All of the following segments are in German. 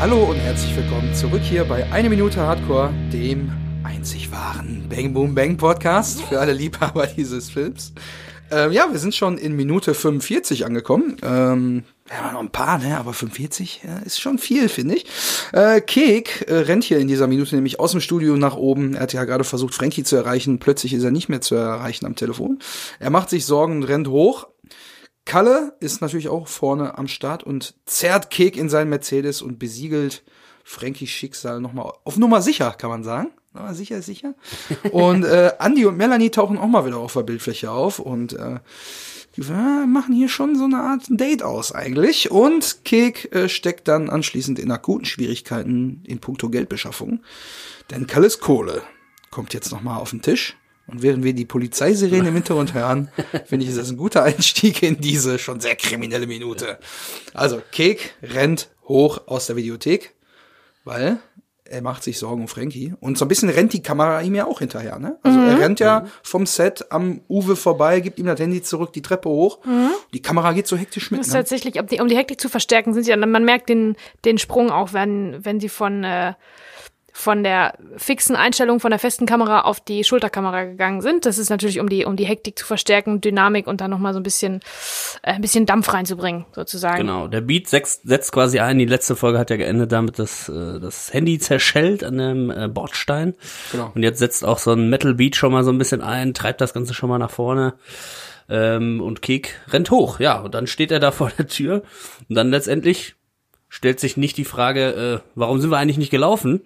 Hallo und herzlich willkommen zurück hier bei Eine Minute Hardcore, dem einzig wahren Bang Boom Bang Podcast für alle Liebhaber dieses Films. Ähm, ja, wir sind schon in Minute 45 angekommen. Ähm, wir haben noch ein paar, ne? Aber 45 ja, ist schon viel, finde ich. Äh, Kek äh, rennt hier in dieser Minute nämlich aus dem Studio nach oben. Er hat ja gerade versucht, Frankie zu erreichen. Plötzlich ist er nicht mehr zu erreichen am Telefon. Er macht sich Sorgen und rennt hoch. Kalle ist natürlich auch vorne am Start und zerrt Kek in seinen Mercedes und besiegelt Frankies Schicksal nochmal auf Nummer sicher, kann man sagen. Na, sicher, sicher. Und äh, Andy und Melanie tauchen auch mal wieder auf der Bildfläche auf und äh, die äh, machen hier schon so eine Art Date aus eigentlich. Und Kek äh, steckt dann anschließend in akuten Schwierigkeiten in puncto Geldbeschaffung. Denn Kalles Kohle kommt jetzt nochmal auf den Tisch. Und während wir die Polizeisirene im Hintergrund hören, finde ich, ist das ein guter Einstieg in diese schon sehr kriminelle Minute. Also, Kek rennt hoch aus der Videothek, weil er macht sich Sorgen um Frankie. Und so ein bisschen rennt die Kamera ihm ja auch hinterher, ne? Also er rennt ja vom Set am Uwe vorbei, gibt ihm das Handy zurück, die Treppe hoch. Die Kamera geht so hektisch mit. Das ist Ne? tatsächlich, um die, um die Hektik zu verstärken, sind sie, man merkt den, den Sprung auch, wenn, wenn sie von, äh, von der fixen Einstellung von der festen Kamera auf die Schulterkamera gegangen sind. Das ist natürlich, um die, um die Hektik zu verstärken, Dynamik und dann nochmal so ein bisschen, äh, ein bisschen Dampf reinzubringen, sozusagen. Genau, der Beat setzt, setzt quasi ein. Die letzte Folge hat ja geendet damit, dass äh, das Handy zerschellt an dem äh, Bordstein. Genau. Und jetzt setzt auch so ein Metal Beat schon mal so ein bisschen ein, treibt das Ganze schon mal nach vorne. Ähm, und Kek rennt hoch, ja. Und dann steht er da vor der Tür. Und dann letztendlich stellt sich nicht die Frage, äh, warum sind wir eigentlich nicht gelaufen?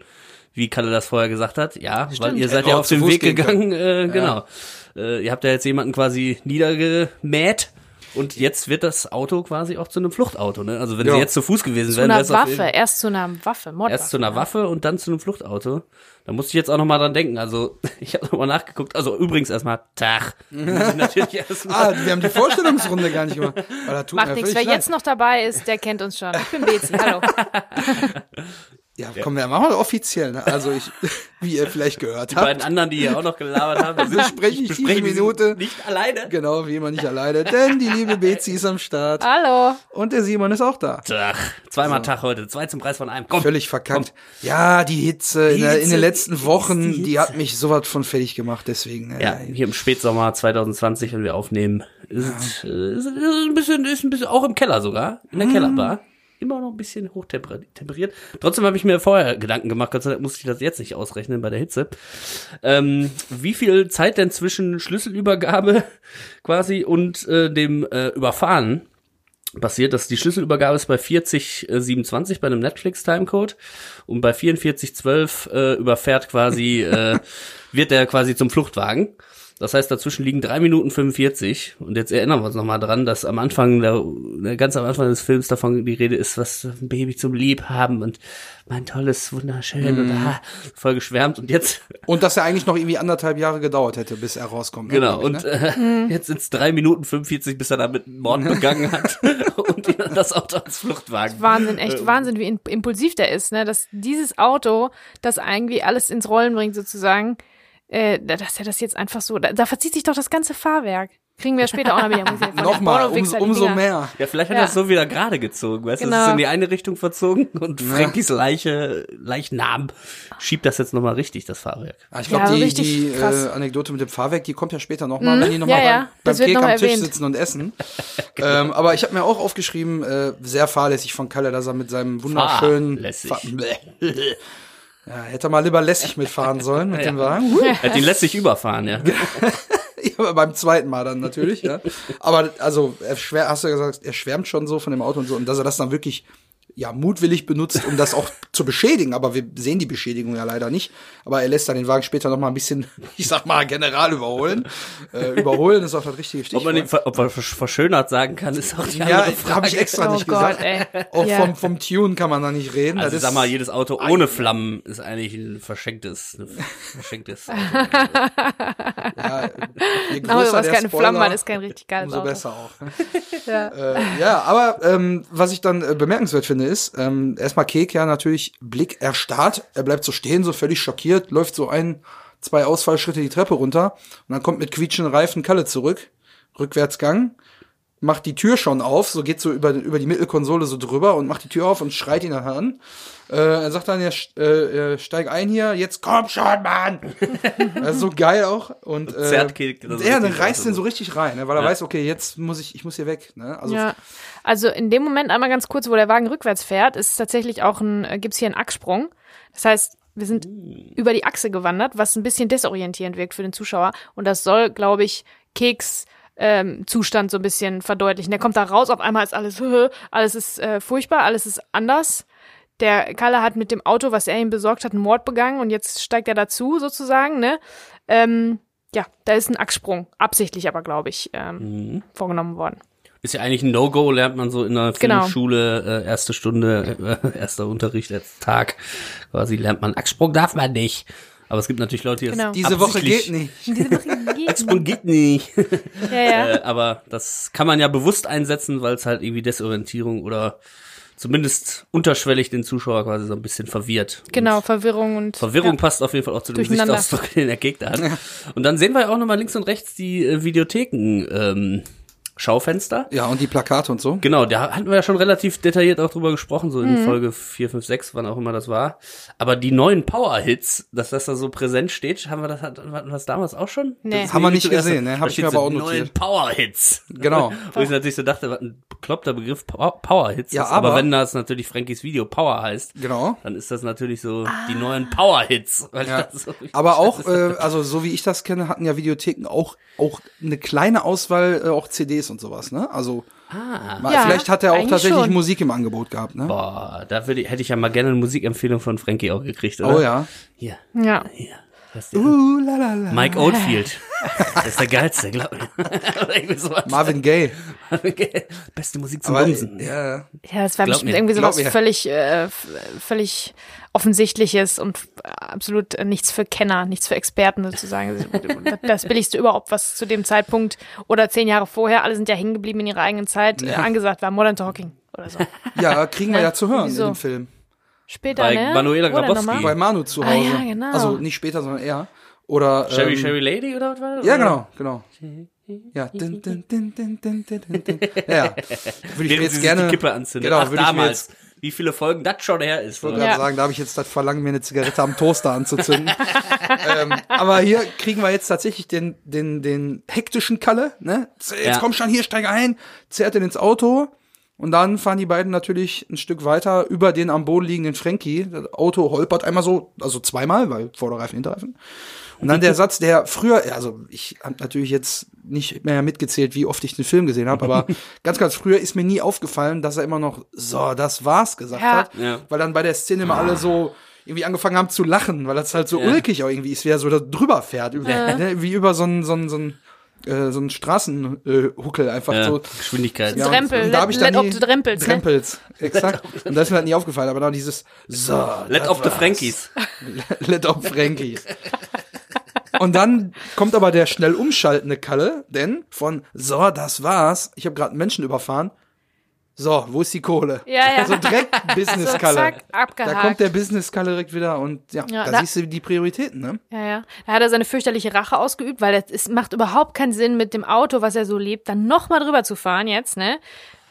Wie Kalle das vorher gesagt hat. Ja, weil ihr seid ja auf den Weg gegangen, äh, genau. Äh, ihr habt ja jetzt jemanden quasi niedergemäht. Und jetzt wird das Auto quasi auch zu einem Fluchtauto, ne? Also wenn Ja. sie jetzt zu Fuß gewesen Zu wären, einer wäre es Waffe, erst zu einer Waffe, Mordwaffe. erst zu einer Waffe und dann zu einem Fluchtauto. Da musste ich jetzt auch noch mal dran denken. Also ich habe nochmal nachgeguckt. Also übrigens erstmal Tag. Natürlich erstmal. Ah, wir haben die Vorstellungsrunde gar nicht gemacht. Macht nichts. Wer leid. jetzt noch dabei ist, der kennt uns schon. Ich bin Bezi, hallo. Ja, komm, wir machen wir offiziell. Ne? Also ich, wie ihr vielleicht gehört Die habt. beiden anderen, die hier auch noch gelabert haben, wir besprechen diese diese Minute. nicht alleine. Genau, wie immer nicht alleine, denn die liebe Bezi ist am Start Hallo. und der Simon ist auch da. Tag. Zweimal Tag heute. Zwei zum Preis von einem. Komm. Völlig verkannt. Ja, die Hitze, in, Die in Hitze, den letzten die Wochen, Hitze. die hat mich sowas von fertig gemacht, deswegen. äh, Ja, hier im Spätsommer 2020, wenn wir aufnehmen, ist, äh, ist, ist ein bisschen, ist ein bisschen, auch im Keller sogar, in der Kellerbar. Immer noch ein bisschen hochtemperiert. Trotzdem habe ich mir vorher Gedanken gemacht, Gott sei Dank musste ich das jetzt nicht ausrechnen bei der Hitze. Ähm, wie viel Zeit denn zwischen Schlüsselübergabe quasi und äh, dem äh, Überfahren passiert, dass die Schlüsselübergabe ist bei 4027 bei einem Netflix Timecode und bei 4412 äh, überfährt quasi äh, wird der quasi zum Fluchtwagen. Das heißt, dazwischen liegen drei Minuten 45. Und jetzt erinnern wir uns nochmal dran, dass am Anfang, der, der, ganz am Anfang des Films davon die Rede ist, was ein Baby zum Liebhaben und mein tolles, wunderschön und ah, voll geschwärmt. Und jetzt Und dass er eigentlich noch irgendwie anderthalb Jahre gedauert hätte, bis er rauskommt. ne, Genau, und ne? äh, jetzt sind es drei Minuten 45, bis er damit einen Mord begangen hat und ihn dann das Auto als Fluchtwagen. Wahnsinn, echt Ähm. Wahnsinn, wie impulsiv der ist, ne? Dass dieses Auto, das irgendwie alles ins Rollen bringt, sozusagen, äh, dass er das jetzt einfach so, da, da verzieht sich doch das ganze Fahrwerk. Kriegen wir später auch noch wieder. Nochmal, um, umso mehr. Ja, vielleicht hat Ja. er es so wieder gerade gezogen, weißt du, es Genau. ist in die eine Richtung verzogen und Frankies Leiche, Leichnam schiebt das jetzt nochmal richtig, das Fahrwerk. Ah, ich glaube, Ja, die, die äh, Anekdote mit dem Fahrwerk, die kommt ja später nochmal, wenn die nochmal ja, ja, beim, beim das wird Kek noch am mal Tisch erwähnt. sitzen und essen. ähm, aber ich habe mir auch aufgeschrieben, äh, sehr fahrlässig von Kalle, dass er mit seinem wunderschönen... Fahrlässig. Fa ja, hätte er mal lieber lässig mitfahren sollen mit dem Wagen. Er hat ihn letztlich überfahren, ja. Ja, aber beim zweiten Mal dann natürlich, ja. Aber also, er schwär, hast du ja gesagt, er schwärmt schon so von dem Auto und so und dass er das dann wirklich ja mutwillig benutzt, um das auch zu beschädigen. Aber wir sehen die Beschädigung ja leider nicht. Aber er lässt dann den Wagen später noch mal ein bisschen, ich sag mal, general überholen. Äh, überholen ist auch das richtige Ob Stichwort. man ihn ver ob versch- verschönert sagen kann, ist auch die ja, andere Frage. habe ich extra Oh nicht Gott, gesagt. ey. Auch Ja. vom, vom Tune kann man da nicht reden. Also das sag mal, jedes Auto ohne Flammen ist eigentlich ein verschenktes, ein verschenktes Auto. ja, je größer was der keine Spoiler, Flammen hat, ist kein richtig geiles umso Auto. besser auch. ne? Ja. Äh, ja, aber ähm, was ich dann äh, bemerkenswert finde, ist, ähm, erstmal Kek ja natürlich Blick erstarrt. Er bleibt so stehen, so völlig schockiert, läuft so ein, zwei Ausfallschritte die Treppe runter und dann kommt mit quietschenden Reifen Kalle zurück. Rückwärtsgang. macht die Tür schon auf, so geht so über, über die Mittelkonsole so drüber und macht die Tür auf und schreit ihn dann an. Äh, er sagt dann, ja, äh, äh, steig ein hier, jetzt komm schon, Mann! das ist so geil auch. Und, äh, das er richtig reißt den so richtig rein, ne, weil er Ja. weiß, okay, jetzt muss ich, ich muss hier weg. Ne? Also Ja. Also in dem Moment einmal ganz kurz, wo der Wagen rückwärts fährt, ist tatsächlich auch ein, äh, gibt's hier einen Achssprung. Das heißt, wir sind über die Achse gewandert, was ein bisschen desorientierend wirkt für den Zuschauer. Und das soll, glaube ich, Keks ähm, Zustand so ein bisschen verdeutlichen. Der kommt da raus, auf einmal ist alles, alles ist äh, furchtbar, alles ist anders. Der Kalle hat mit dem Auto, was er ihm besorgt hat, einen Mord begangen und jetzt steigt er dazu sozusagen, ne? Ähm, ja, da ist ein Achssprung, absichtlich aber, glaube ich, ähm, vorgenommen worden. Ist ja eigentlich ein No-Go, lernt man so in der Genau. Filmschule, äh, erste Stunde, äh, erster Unterricht, erster Tag, quasi lernt man, Achssprung darf man nicht. Aber es gibt natürlich Leute, die das Genau. diese Woche geht nicht. Diese Woche geht Achssprung geht nicht. Ja, ja. äh, aber das kann man ja bewusst einsetzen, weil es halt irgendwie Desorientierung oder zumindest unterschwellig den Zuschauer quasi so ein bisschen verwirrt. Genau, Und Verwirrung und. Verwirrung Ja. passt auf jeden Fall auch zu dem. Gesichtsausdruck, den der Gegner hat. Und dann sehen wir ja auch nochmal links und rechts die äh, Videotheken ähm, Schaufenster. Ja, und die Plakate und so. Genau, da hatten wir ja schon relativ detailliert auch drüber gesprochen, so Mhm. in Folge 4, 5, 6, wann auch immer das war. Aber die neuen Power-Hits, dass das da so präsent steht, haben wir das, hatten wir das damals auch schon? Nee. Haben wir nicht gesehen, ne? Hab ich mir so, aber auch die notiert. neuen Power-Hits. Genau. Wo ich natürlich so dachte, was ein bekloppter Begriff Power- Power-Hits Ja, ist. Aber, aber- wenn das natürlich Frankies Video Power heißt, Genau. dann ist das natürlich so die neuen Power-Hits. Ja. so- Aber auch, äh, also so wie ich das kenne, hatten ja Videotheken auch auch eine kleine Auswahl, äh, auch CDs und sowas, ne? Also Ah. mal, Ja, vielleicht hat er auch tatsächlich schon. Musik im Angebot gehabt, ne? Boah, da würde ich, hätte ich ja mal gerne eine Musikempfehlung von Frankie auch gekriegt, oder? Oh ja. Hier, Ja. hier. Uh, la, la, la. Mike Oldfield. Das ist der geilste, glaub mir. Oder irgendwie sowas. Marvin Gaye. Beste Musik zum Bumsen. ja, Ja, das war Glaub bestimmt mir, irgendwie sowas völlig, äh, völlig offensichtliches und äh, absolut nichts für Kenner, nichts für Experten sozusagen. Das billigste überhaupt, was zu dem Zeitpunkt oder zehn Jahre vorher, alle sind ja hängen geblieben in ihrer eigenen Zeit, äh, angesagt war Modern Talking oder so. ja, kriegen wir ja zu hören Wieso? in dem Film. Später, bei ne? Manuela Grabowski. Bei Manu zu Hause. Ah, ja, genau. Also nicht später, sondern er. Oder. Sherry ähm, Sherry Lady oder was war das? Ja, genau, genau. Ja, din, din, din, din, din, din, din. ja, ja. Würde ich mir jetzt gerne. Die Kippe anzünden. Genau, Ach, würde damals. Ich mir jetzt, wie viele Folgen das schon her ist. Ich wollte gerade ja. sagen, da habe ich jetzt das Verlangen, mir eine Zigarette am Toaster anzuzünden. ähm, aber hier kriegen wir jetzt tatsächlich den, den, den hektischen Kalle. Ne? Jetzt ja. komm schon hier, steig ein, zerrt ihn ins Auto und dann fahren die beiden natürlich ein Stück weiter über den am Boden liegenden Frankie. Das Auto holpert einmal so, also zweimal, weil Vorderreifen, Hinterreifen. Und dann der Satz, der früher, also ich habe natürlich jetzt nicht mehr mitgezählt, wie oft ich den Film gesehen habe, aber ganz, ganz früher ist mir nie aufgefallen, dass er immer noch so, das war's gesagt Ja. hat. Ja. Weil dann bei der Szene immer alle so irgendwie angefangen haben zu lachen, weil das halt so Ja. ulkig auch irgendwie ist, wie er so da drüber fährt. Über, ne, wie über so ein, so ein, so ein, äh, so ein Straßenhuckel einfach Ja, so. Geschwindigkeit. Ja, und- Drempel, da hab ich let- dann let nie, of the Drempels, ne? Drempels, exakt. Und das ist mir halt nie aufgefallen, aber dann dieses so, Let of the. Frankies. Let of Frankies. Und dann kommt aber der schnell umschaltende Kalle, denn von so, das war's, ich habe gerade einen Menschen überfahren. So, wo ist die Kohle? Ja, ja. Also direkt Business Kalle. zack, abgehakt. Da kommt der Business Kalle direkt wieder und ja, Ja, da, da- siehst du die Prioritäten, ne? Ja, ja. Da hat er seine fürchterliche Rache ausgeübt, weil es macht überhaupt keinen Sinn, mit dem Auto, was er so liebt, dann nochmal drüber zu fahren jetzt, ne?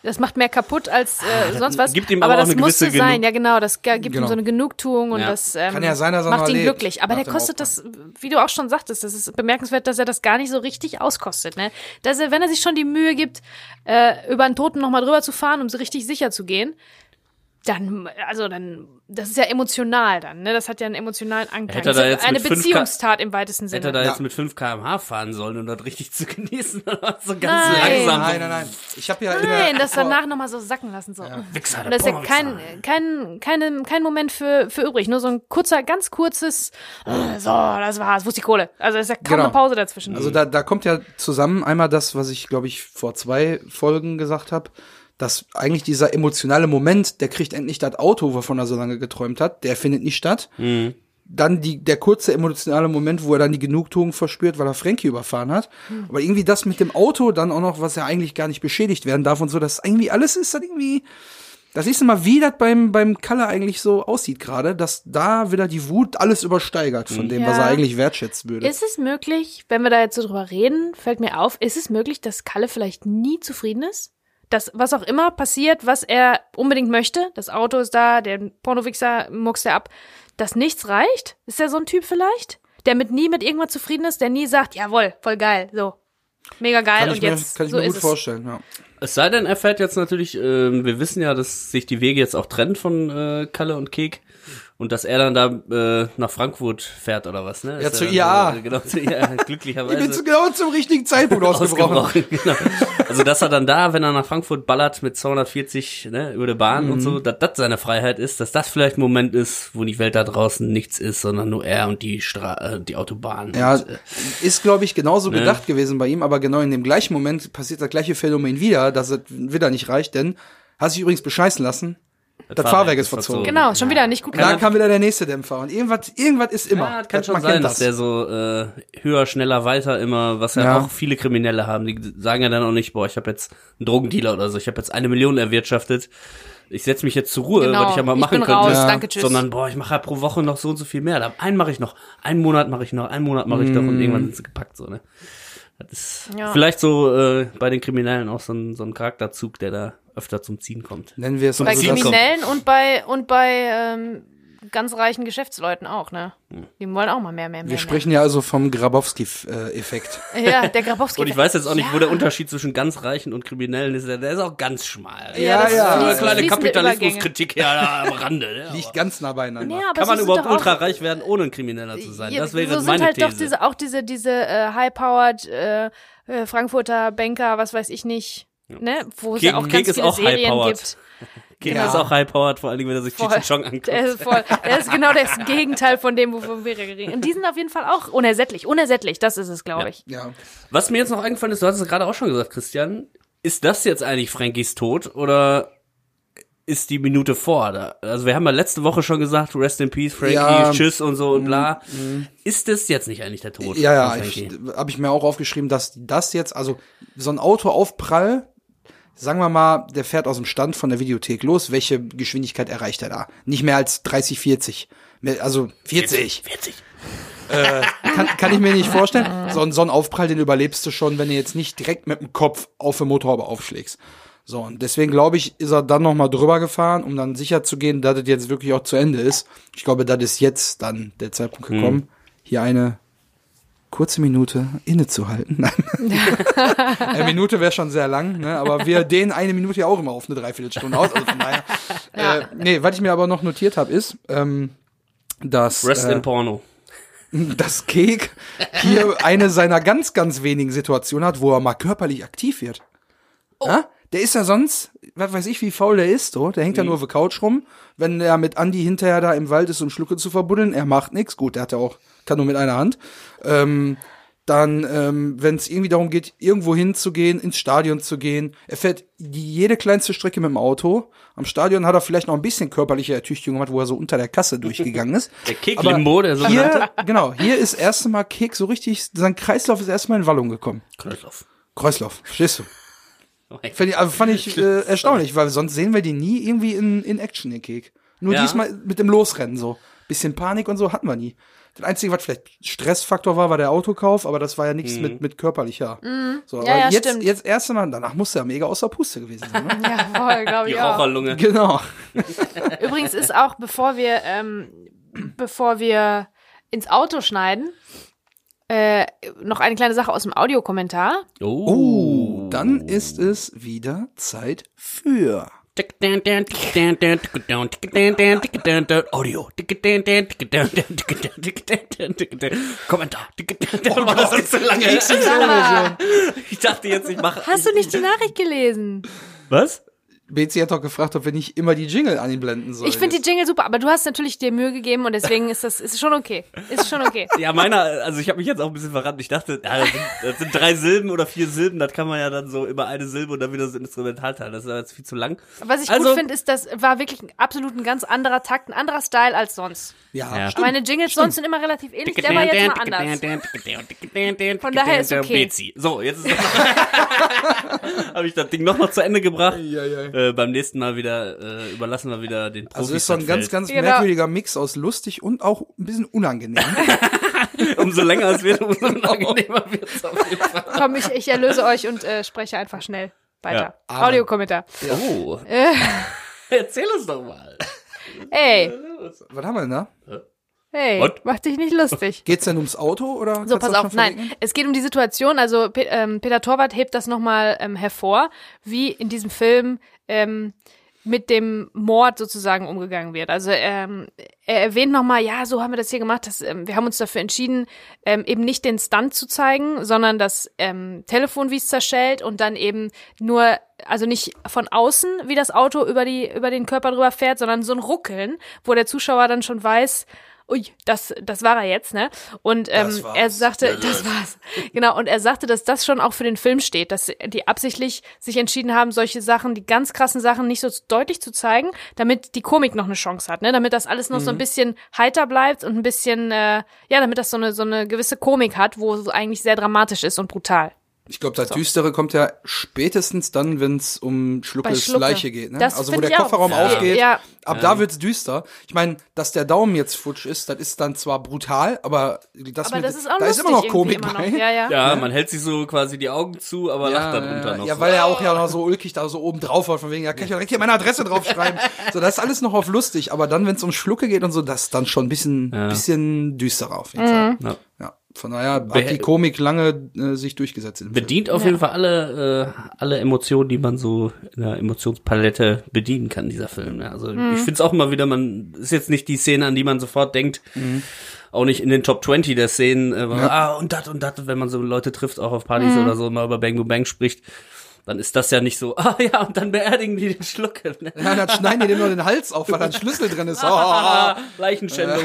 Das macht mehr kaputt als äh, sonst was. Ah, gibt ihm aber aber auch das eine musste sein, Genug- ja genau. Das gibt Genau. ihm so eine Genugtuung und Ja. das ähm, Kann ja sein, dass er macht ihn lebt glücklich. Aber nach der kostet das, wie du auch schon sagtest, das ist bemerkenswert, dass er das gar nicht so richtig auskostet. Ne? Dass er, wenn er sich schon die Mühe gibt, äh, über einen Toten nochmal drüber zu fahren, um so richtig sicher zu gehen, dann, also dann, das ist ja emotional dann, ne? Das hat ja einen emotionalen Anklang. Hätte er Das da jetzt eine mit 5K Beziehungstat im weitesten Sinne. Hätte er da Ja. jetzt mit 5 km/h fahren sollen, um das richtig zu genießen? Oder so ganz Nein. langsam. Nein, nein, nein. Ich habe ja in Nein, der, das danach nochmal so sacken lassen. So. Wichser, Und da ist ja kein, kein, keine, kein Moment für, für übrig. Nur so ein kurzer, ganz kurzes, äh, so, das war's, wo ist die Kohle? Also es ist ja kaum Genau. eine Pause dazwischen. Also da, da kommt ja zusammen einmal das, was ich, glaube ich, vor zwei Folgen gesagt habe, dass eigentlich dieser emotionale Moment, der kriegt endlich das Auto, wovon er so lange geträumt hat, der findet nicht statt. Dann die, der kurze emotionale Moment, wo er dann die Genugtuung verspürt, weil er Frankie überfahren hat. Aber irgendwie das mit dem Auto dann auch noch, was ja eigentlich gar nicht beschädigt werden darf und so, das irgendwie alles ist dann irgendwie, Da siehst du mal, wie das beim, beim Kalle eigentlich so aussieht gerade, dass da wieder die Wut alles übersteigert von dem, was Ja. er eigentlich wertschätzen würde. Ist es möglich, wenn wir da jetzt so drüber reden, fällt mir auf, ist es möglich, dass Kalle vielleicht nie zufrieden ist? Dass was auch immer passiert, was er unbedingt möchte, das Auto ist da, der Pornofixer muckst er ab, dass nichts reicht? Ist er so ein Typ vielleicht? Der mit nie mit irgendwas zufrieden ist, der nie sagt, jawohl, voll geil, so. Mega geil und mir, jetzt kann ich so mir gut es. vorstellen, ja. Es sei denn, er fährt jetzt natürlich, ähm, wir wissen ja, dass sich die Wege jetzt auch trennen von äh, Kalle und Kek und dass er dann da äh, nach Frankfurt fährt oder was, ne? Ja, zu IAA. dann, Genau, zu IAA, Ich bin glücklicherweise. zu genau zum richtigen Zeitpunkt ausgebrochen. ausgebrochen. genau. Also dass er dann da, wenn er nach Frankfurt ballert mit 240 ne, über der Bahn und Mhm. so, dass das seine Freiheit ist, dass das vielleicht ein Moment ist, wo die Welt da draußen nichts ist, sondern nur er und die Stra äh, die Autobahn. Ja, und, äh, ist, glaube ich, genauso Ne? gedacht gewesen bei ihm, aber genau in dem gleichen Moment passiert das gleiche Phänomen wieder, dass es wieder nicht reicht, denn hat sich übrigens bescheißen lassen. Das Fahrwerk ist verzogen. Genau, schon wieder nicht gut Und dann kam wieder der nächste Dämpfer und irgendwas, irgendwas ist immer. Ja, das kann Das- schon sein, dass der so äh, höher, schneller, weiter immer, was ja, Ja. auch viele Kriminelle haben. Die sagen ja dann auch nicht, boah, ich habe jetzt einen Drogendealer oder so, ich habe jetzt eine Million erwirtschaftet. Ich setze mich jetzt zur Ruhe, Genau, was ich ja mal machen könnte. raus, Ja. danke, tschüss. Sondern, boah, ich mache ja pro Woche noch so und so viel mehr. Da- Einen mache ich noch, einen Monat mache ich noch, einen Monat mache ich doch und irgendwann sind sie gepackt so, ne? Das ist Ja. vielleicht so äh, bei den Kriminellen auch so ein, so ein Charakterzug, der da öfter zum Ziehen kommt. Nennen wir es bei Ziel kommt. Kriminellen und bei und bei ähm, ganz reichen Geschäftsleuten auch, ne? Hm. Die wollen auch mal mehr, mehr, mehr. Wir sprechen ja also vom Grabowski-Effekt. Ja, der Grabowski. Und ich weiß jetzt auch nicht, wo der Unterschied zwischen ganz Reichen und Kriminellen ist. Der ist auch ganz schmal. Ja, das ja. So eine kleine fließende Kapitalismuskrieg hier da am Rande. Ne? Liegt ganz nah beieinander. Ja, aber Kann so man überhaupt doch auch- ultra reich werden, ohne ein Krimineller zu sein? Ja, das wäre so sind meine halt These. doch diese, auch diese, diese äh, high-powered äh, äh, Frankfurter Banker, was weiß ich nicht, ne? Wo es Kek- ja auch Kek ganz ist viele auch Serien high-powered. gibt. Kind Ja. ist auch high-powered, vor allen Dingen, wenn er sich Voll. Cheech Chong anguckt. Der ist voll, der ist genau das Gegenteil von dem, wovon wir reden. Und die sind auf jeden Fall auch unersättlich. Unersättlich, das ist es, glaube ich. Ja. Was mir jetzt noch eingefallen ist, du hast es gerade auch schon gesagt, Christian, ist das jetzt eigentlich Frankies Tod oder ist die Minute vor? Da? Also wir haben ja letzte Woche schon gesagt, Rest in Peace, Frankie, Ja. Tschüss und so und bla. Ist das jetzt nicht eigentlich der Tod? Ja, ja, habe ich mir auch aufgeschrieben, dass das jetzt, also so ein Autoaufprall, sagen wir mal, der fährt aus dem Stand von der Videothek los, welche Geschwindigkeit erreicht er da? Nicht mehr als 30, 40. Mehr- Also 40. 40. Kann, kann ich mir nicht vorstellen. So, ein- so ein Aufprall, den überlebst du schon, wenn du jetzt nicht direkt mit dem Kopf auf die Motorhaube aufschlägst. So, und deswegen glaube ich, ist er dann nochmal drüber gefahren, um dann sicher zu gehen, dass es jetzt wirklich auch zu Ende ist. Ich glaube, das ist jetzt dann der Zeitpunkt gekommen, hier eine kurze Minute innezuhalten. Eine Minute wäre schon sehr lang, ne? aber wir dehnen eine Minute ja auch immer auf eine Dreiviertelstunde aus. Also von daher. äh, nee, was ich mir aber noch notiert habe, ist, ähm, dass Rest äh, in Porno. dass Kek hier eine seiner ganz, ganz wenigen Situationen hat, wo er mal körperlich aktiv wird. Ja? Der ist ja sonst, was weiß ich, wie faul der ist, so. Der hängt ja nur auf der Couch rum. Wenn er mit Andi hinterher da im Wald ist, um Schlucke zu verbuddeln, er macht nichts. Gut, der hat ja auch, kann nur mit einer Hand. Ähm, dann, ähm, wenn es irgendwie darum geht, irgendwo hinzugehen, ins Stadion zu gehen, er fährt jede kleinste Strecke mit dem Auto. Am Stadion hat er vielleicht noch ein bisschen körperliche Ertüchtigung gemacht, wo er so unter der Kasse durchgegangen ist. Der Aber Kek-Limbo, der sogenannte. hier, genau, hier ist das erste Mal Kek so richtig, sein Kreislauf ist erstmal in Wallung gekommen. Kreislauf. Kreislauf, verstehst du? Fand ich, also fand ich äh, erstaunlich, weil sonst sehen wir die nie irgendwie in, in Action, den Kek. Nur Ja. diesmal mit dem Losrennen so. Bisschen Panik und so hatten wir nie. Das Einzige, was vielleicht Stressfaktor war, war der Autokauf, aber das war ja nichts mit, mit körperlicher. So, aber Mhm. Ja, ja, jetzt, stimmt. jetzt erste Mal, danach musste er mega außer Puste gewesen sein. Ne? Ja, voll, glaube Die ich auch. Raucherlunge. genau. Übrigens ist auch, bevor wir, ähm, bevor wir ins Auto schneiden, äh, noch eine kleine Sache aus dem Audiokommentar. Oh, dann ist es wieder Zeit für. Audio. Kommentar. Oh, das ist so lange. Ich dachte jetzt, ich mache. Hast du nicht die Nachricht gelesen? Was? Betsy hat doch gefragt, ob wir nicht immer die Jingle an ihn blenden sollen. Ich finde die Jingle super, aber du hast natürlich dir Mühe gegeben und deswegen ist das ist schon okay. Ist schon okay. Ja, meiner, also ich habe mich jetzt auch ein bisschen verraten. Ich dachte, ja, das, sind, das sind drei Silben oder vier Silben, das kann man ja dann so immer eine Silbe und dann wieder so Instrumental teilen. Das ist ja jetzt viel zu lang. Was ich Also- gut finde, ist, das war wirklich ein absolut ein ganz anderer Takt, ein anderer Style als sonst. Ja, Ja. stimmt. Meine Jingles sonst sind immer relativ ähnlich, der war jetzt mal anders. Von daher ist okay. Betsy. So, jetzt ist Habe ich das Ding noch mal zu Ende gebracht. Ja, ja. Äh, beim nächsten Mal wieder äh, überlassen wir wieder den Profis. Also ist so ein ganz, ganz Genau. merkwürdiger Mix aus lustig und auch ein bisschen unangenehm. Umso länger es wird, umso unangenehmer wird es auf jeden Fall. Komm, ich, ich erlöse euch und äh, spreche einfach schnell weiter. Ja. Audiokommentar. Oh. Äh. Erzähl uns doch mal. Ey, Was haben wir denn da? hey, What? mach dich nicht lustig. Geht's denn ums Auto oder? So, pass auf, nein, es geht um die Situation, also Pe ähm, Peter Torwart hebt das nochmal ähm, hervor, wie in diesem Film ähm, mit dem Mord sozusagen umgegangen wird. Also ähm, er erwähnt nochmal, ja, so haben wir das hier gemacht, dass, ähm, wir haben uns dafür entschieden, ähm, eben nicht den Stunt zu zeigen, sondern das ähm, Telefon, wie es zerschellt und dann eben nur, also nicht von außen, wie das Auto über, die, über den Körper drüber fährt, sondern so ein Ruckeln, wo der Zuschauer dann schon weiß, ui, das, das war er jetzt, ne? Und ähm, er sagte, das war's. Genau, und er sagte, dass das schon auch für den Film steht, dass die absichtlich sich entschieden haben, solche Sachen, die ganz krassen Sachen nicht so deutlich zu zeigen, damit die Komik noch eine Chance hat, ne? Damit das alles noch Mhm. so ein bisschen heiter bleibt und ein bisschen, äh, ja, damit das so eine, so eine gewisse Komik hat, wo es eigentlich sehr dramatisch ist und brutal. Ich glaube, das Düstere kommt ja spätestens dann, wenn es um Schluckels Schlucke. Leiche geht. Ne? Das also wo der auch. Kofferraum Ja. aufgeht, Ja. ab da wird's düster. Ich meine, dass der Daumen jetzt futsch ist, das ist dann zwar brutal, aber das, Aber mit, das ist auch da ist immer noch Komik immer noch. bei. Ja, ja. Ja, man hält sich so quasi die Augen zu, aber lacht Ja, darunter noch. ja, so. weil er auch ja noch so ulkig da so oben drauf war, von wegen, ja, kann ich ja direkt hier meine Adresse draufschreiben. so, das ist alles noch auf lustig, aber dann, wenn es um Schlucke geht und so, das ist dann schon ein bisschen, Ja. bisschen düsterer auf jeden Mhm. Fall. Ja. Ja, von daher hat Be- die Komik lange äh, sich durchgesetzt. in dem Film. Bedient auf jeden Fall alle, äh, alle Emotionen, die man so in der Emotionspalette bedienen kann, dieser Film. Ne? Also Mhm. ich finde es auch immer wieder, man ist jetzt nicht die Szene, an die man sofort denkt. Auch nicht in den Top 20 der Szenen, äh, man, ah, und das und das, wenn man so Leute trifft, auch auf Partys Mhm. oder so, mal über Bang Boom Bang spricht, dann ist das ja nicht so, ah ja, und dann beerdigen die den Schlucke. Ne? Ja, dann schneiden die dem nur den Hals auf, weil da ein Schlüssel drin ist. Oh, Leichenschändung.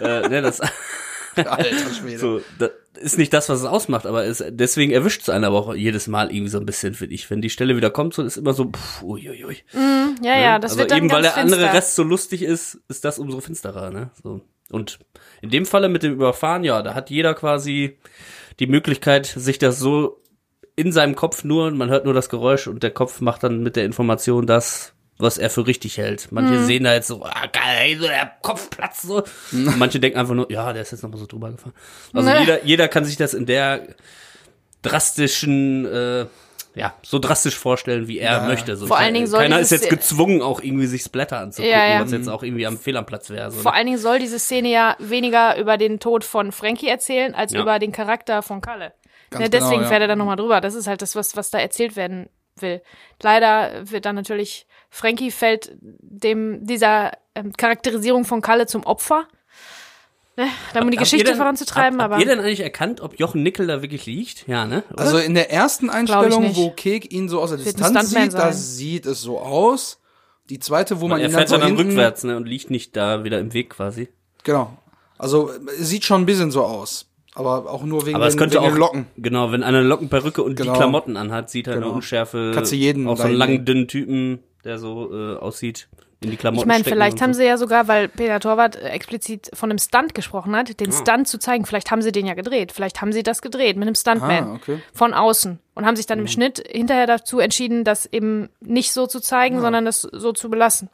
Äh, ne, das, Schwede. so, das ist nicht das, was es ausmacht, aber es, deswegen erwischt es einen aber auch jedes Mal irgendwie so ein bisschen, finde ich. Wenn die Stelle wieder kommt, so ist immer so, pff, uiuiui. Ja, ja, das also wird dann eben, weil der andere finster. Rest so lustig ist, ist das umso finsterer, ne? So. Und in dem Falle mit dem Überfahren, ja, da hat jeder quasi die Möglichkeit, sich das so in seinem Kopf nur, man hört nur das Geräusch und der Kopf macht dann mit der Information das, was er für richtig hält. Manche Mhm. sehen da jetzt so, ah, geil, so der Kopf platzt so. Und manche denken einfach nur, ja, der ist jetzt nochmal so drüber gefahren. Also Ne. jeder, jeder kann sich das in der drastischen, äh, ja, so drastisch vorstellen, wie er Ja. möchte. So Vor allen Dingen soll Keiner ist jetzt gezwungen, auch irgendwie sich Splatter anzugucken, Ja, ja. was jetzt auch irgendwie am Fehl am Platz wäre. So, Vor ne? allen Dingen soll diese Szene ja weniger über den Tod von Frankie erzählen, als Ja. über den Charakter von Kalle. Ganz Ne, deswegen genau, ja. fährt er da nochmal drüber. Das ist halt das, was, was da erzählt werden will. Leider wird dann natürlich, Frankie fällt dem, dieser ähm, Charakterisierung von Kalle zum Opfer. Ne, um die Geschichte denn- voranzutreiben, habt, aber. Habt ihr denn eigentlich erkannt, ob Jochen Nickel da wirklich liegt? Ja, ne? Oder? Also in der ersten Einstellung, wo Kek ihn so aus der Wird Distanz sieht, da sein. sieht es so aus. Die zweite, wo man er ihn dann fährt so dann, dann hinten, rückwärts, ne? Und liegt nicht da wieder im Weg quasi. Genau. Also sieht schon ein bisschen so aus, aber auch nur wegen, Aber es den, könnte wegen auch, den Locken. genau, wenn einer eine Lockenperücke und Genau. die Klamotten anhat, sieht er Genau. eine Unschärfe. Kannst du jeden Auch so einen langen, dünnen Typen, der so äh, aussieht, in die Klamotten Ich meine, vielleicht haben so. sie ja sogar, weil Peter Torwart äh, explizit von einem Stunt gesprochen hat, Ah. den Stunt zu zeigen. Vielleicht haben sie den ja gedreht. Vielleicht haben sie das gedreht mit einem Stuntman Ah, okay. von außen und haben sich Mhm. dann im Schnitt hinterher dazu entschieden, das eben nicht so zu zeigen, sondern das so zu belassen.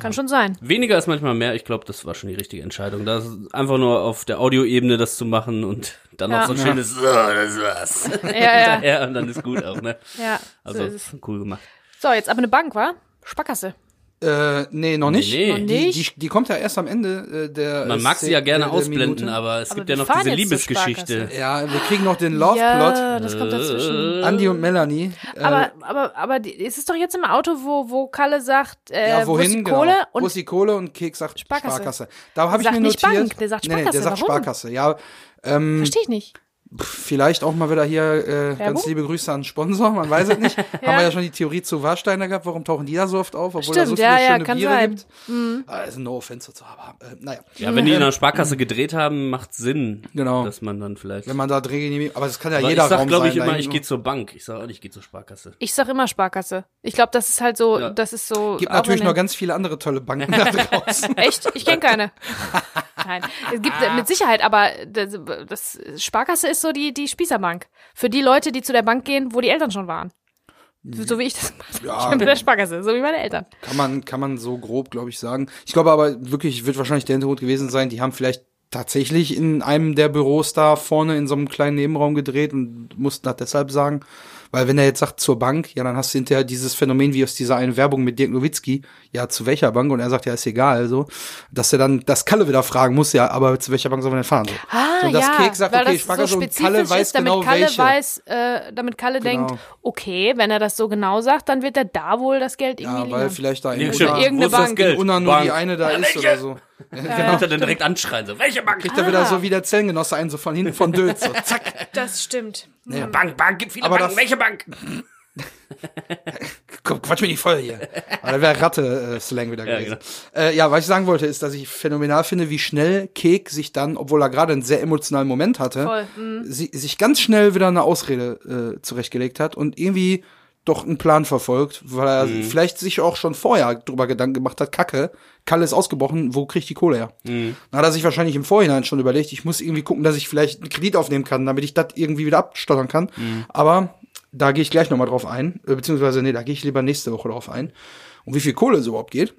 Kann schon sein. Weniger ist manchmal mehr. Ich glaube, das war schon die richtige Entscheidung. Das einfach nur auf der Audioebene das zu machen und dann Ja. noch so ein schönes, so, das war's. Ja, ja. Hinterher und dann ist gut auch, ne? Ja, Also, so cool gemacht. So, jetzt aber eine Bank, war? Sparkasse. Äh, nee, noch nicht. Nee. Noch Die, nicht? die, die kommt ja erst am Ende äh, der. Man äh, mag sie ja gerne der- der ausblenden, Minute. aber es Aber gibt ja noch diese Liebesgeschichte. Sparkasse. Ja, wir kriegen noch den Love-Plot. Ja, das kommt Äh, dazwischen. Andy und Melanie. Äh, Aber, aber, aber die, es ist doch jetzt im Auto, wo, wo Kalle sagt, äh, ja, wo ist wohin? die Kohle? genau. Und Wo ist die Kohle? Und Kek sagt Sparkasse. Sparkasse. Da habe ich Sagt mir nicht notiert. Bank, der sagt Nee, nee, der Sparkasse. sagt Warum? Sparkasse. Ja, ähm, verstehe ich nicht. Vielleicht auch mal wieder hier äh, ganz liebe Grüße an Sponsor, man weiß es nicht. Haben wir ja schon die Theorie zu Warsteiner gehabt, warum tauchen die da so oft auf, obwohl da so Stimmt, viele ja, ja, schöne kann Biere sein. gibt. Also no offense dazu, aber äh, naja. Ja, wenn die in einer Sparkasse gedreht haben, macht Sinn, Genau. dass man dann vielleicht. Wenn man da Drehgenehmigung, aber das kann ja Aber jeder ich sag, Raum glaube sein. ich da immer, hinten. ich gehe zur Bank. Ich sage auch nicht, ich gehe zur Sparkasse. Ich sag immer Sparkasse. Ich glaube, das ist halt so, Ja. das ist so. gibt natürlich noch ganz viele andere tolle Banken da draußen. Echt? Ich kenne keine. Nein. Es gibt mit Sicherheit, aber das, das Sparkasse ist so die, die Spießerbank. Für die Leute, die zu der Bank gehen, wo die Eltern schon waren. So wie ich das mache. Ja. Ich bin mit der Sparkasse, so wie meine Eltern. Kann man, kann man so grob, glaube ich, sagen. Ich glaube aber wirklich, wird wahrscheinlich der Hintergrund gewesen sein, die haben vielleicht tatsächlich in einem der Büros da vorne in so einem kleinen Nebenraum gedreht und mussten das deshalb sagen. Weil wenn er jetzt sagt zur Bank, ja, dann hast du hinterher dieses Phänomen wie aus dieser einen Werbung mit Dirk Nowitzki, ja, zu welcher Bank? Und er sagt, ja, ist egal, also, dass er dann das Kalle wieder fragen muss, ja, aber zu welcher Bank soll man denn fahren? So. Ah, so, dass ja, Kek sagt, weil okay, das Sparkasse so und spezifisch Kalle weiß ist, damit genau Kalle welche. weiß, äh, damit Kalle Genau. denkt, okay, wenn er das so genau sagt, dann wird er da wohl das Geld irgendwie ja, weil liefern. vielleicht da Ja, in. Unna, irgendeine Wo ist das Bank. Geld? in Unna nur Bank. die eine da ist oder so. Genau. Und dann direkt anschreien, so, welche Bank? Kriegt er wieder so wie der Zellengenosse einen so von hinten von Dötz, so zack. Das stimmt. Bank, Bank, gibt viele Aber Banken, welche Bank? Komm, quatsch mir nicht voll hier. Aber da wäre Ratte-Slang wieder Ja, gewesen. Ja, äh, ja, was ich sagen wollte, ist, dass ich phänomenal finde, wie schnell Kek sich dann, obwohl er gerade einen sehr emotionalen Moment hatte, Voll, sie, sich ganz schnell wieder eine Ausrede äh, zurechtgelegt hat und irgendwie doch einen Plan verfolgt, weil er vielleicht sich auch schon vorher drüber Gedanken gemacht hat, Kacke, Kalle ist ausgebrochen, wo krieg ich die Kohle her? Dann hat er sich wahrscheinlich im Vorhinein schon überlegt, ich muss irgendwie gucken, dass ich vielleicht einen Kredit aufnehmen kann, damit ich das irgendwie wieder abstottern kann. Aber da gehe ich gleich nochmal drauf ein, äh, beziehungsweise nee, da gehe ich lieber nächste Woche drauf ein. Und wie viel Kohle es überhaupt geht.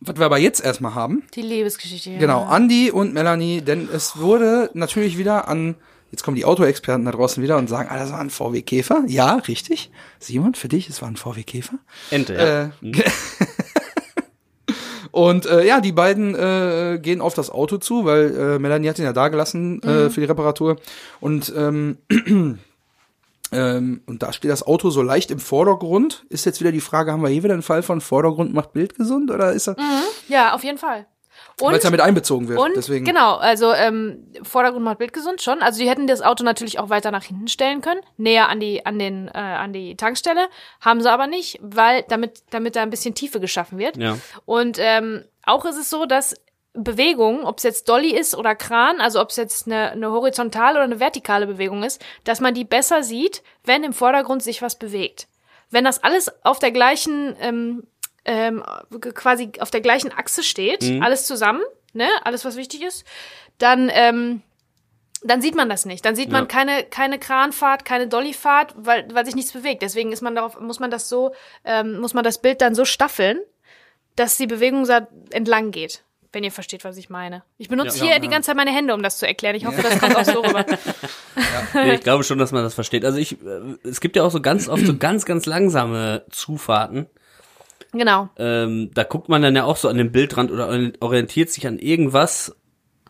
Was wir aber jetzt erstmal haben, Die Liebesgeschichte. Ja. Genau, Andy und Melanie, denn es wurde natürlich wieder an, jetzt kommen die Autoexperten da draußen wieder und sagen, ah, das war ein VW Käfer. Ja, richtig. Simon, für dich, es war ein VW Käfer. Ente, ja. Äh, und äh, ja, die beiden äh, gehen auf das Auto zu, weil äh, Melanie hat ihn ja da gelassen äh, für die Reparatur. Und ähm, ähm, und da steht das Auto so leicht im Vordergrund. Ist jetzt wieder die Frage, haben wir hier wieder einen Fall von Vordergrund macht Bild gesund oder ist er, Ja, auf jeden Fall. Weil es ja mit einbezogen wird? und deswegen. genau, also ähm, Vordergrund macht bildgesund schon. Also die hätten das Auto natürlich auch weiter nach hinten stellen können, näher an die an den äh, an die Tankstelle, haben sie aber nicht, weil damit damit da ein bisschen Tiefe geschaffen wird. Ja. Und ähm, auch ist es so, dass Bewegung, ob es jetzt Dolly ist oder Kran, also ob es jetzt eine, eine horizontale oder eine vertikale Bewegung ist, dass man die besser sieht, wenn im Vordergrund sich was bewegt. Wenn das alles auf der gleichen, ähm, ähm, quasi auf der gleichen Achse steht, alles zusammen, ne, alles was wichtig ist, dann ähm, dann sieht man das nicht. Dann sieht man Ja. keine, keine Kranfahrt, keine Dollyfahrt, weil, weil sich nichts bewegt. Deswegen ist man darauf, muss man das so, ähm, muss man das Bild dann so staffeln, dass die Bewegung da entlang geht. Wenn ihr versteht, was ich meine. Ich benutze Ja. hier Ja, die ganze Zeit meine Hände, um das zu erklären. Ich hoffe, das kommt auch so rüber. Nee, ich glaube schon, dass man das versteht. Also ich, äh, es gibt ja auch so ganz oft so ganz, ganz langsame Zufahrten. Genau. Ähm, da guckt man dann ja auch so an den Bildrand oder orientiert sich an irgendwas,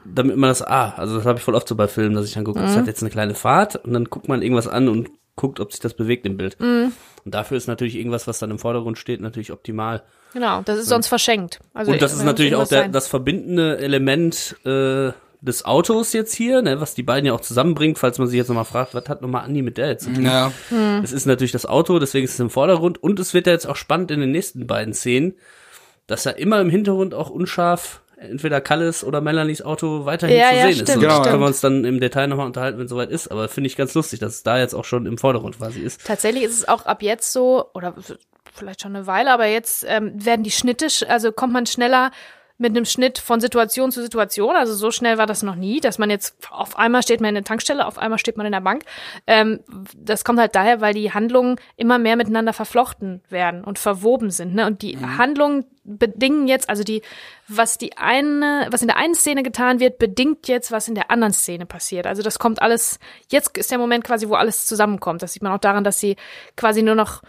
damit man das, ah, also das habe ich voll oft so bei Filmen, dass ich dann gucke, das hat jetzt eine kleine Fahrt und dann guckt man irgendwas an und guckt, ob sich das bewegt im Bild. Und dafür ist natürlich irgendwas, was dann im Vordergrund steht, natürlich optimal. Genau. Das ist sonst verschenkt. Also, Und das ist natürlich auch der, das verbindende Element äh, des Autos jetzt hier, ne, was die beiden ja auch zusammenbringt, falls man sich jetzt nochmal fragt, was hat nochmal Andi mit der jetzt zu tun? Ja. Es ist natürlich das Auto, deswegen ist es im Vordergrund und es wird ja jetzt auch spannend in den nächsten beiden Szenen, dass da immer im Hintergrund auch unscharf entweder Kalles oder Melanies Auto weiterhin Ja, zu ja, sehen ist. stimmt, Und da stimmt. können wir uns dann im Detail nochmal unterhalten, wenn es soweit ist. Aber finde ich ganz lustig, dass es da jetzt auch schon im Vordergrund quasi ist. Tatsächlich ist es auch ab jetzt so, oder vielleicht schon eine Weile, aber jetzt ähm, werden die Schnitte, sch- also kommt man schneller mit einem Schnitt von Situation zu Situation. Also so schnell war das noch nie, dass man jetzt auf einmal steht man in der Tankstelle, auf einmal steht man in der Bank. Ähm, das kommt halt daher, weil die Handlungen immer mehr miteinander verflochten werden und verwoben sind. Ne? Und die Handlungen bedingen jetzt, also die, was die eine, was in der einen Szene getan wird, bedingt jetzt, was in der anderen Szene passiert. Also das kommt alles, jetzt ist der Moment quasi, wo alles zusammenkommt. Das sieht man auch daran, dass sie quasi nur noch,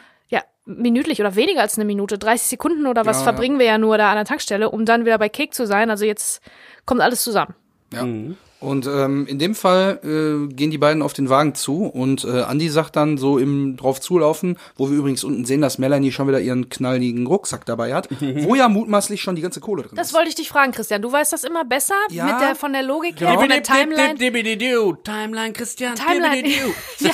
minütlich oder weniger als eine Minute, 30 Sekunden oder was ja. verbringen wir ja nur da an der Tankstelle, um dann wieder bei Cake zu sein. Also jetzt kommt alles zusammen. Ja. Und ähm, in dem Fall äh, gehen die beiden auf den Wagen zu und äh, Andy sagt dann so im drauf zulaufen, wo wir übrigens unten sehen, dass Melanie schon wieder ihren knalligen Rucksack dabei hat, wo ja mutmaßlich schon die ganze Kohle drin Das ist. wollte ich dich fragen, Christian. Du weißt das immer besser Ja. mit der von der Logik Genau. her, von der Timeline. Timeline, Christian. Timeline. ja,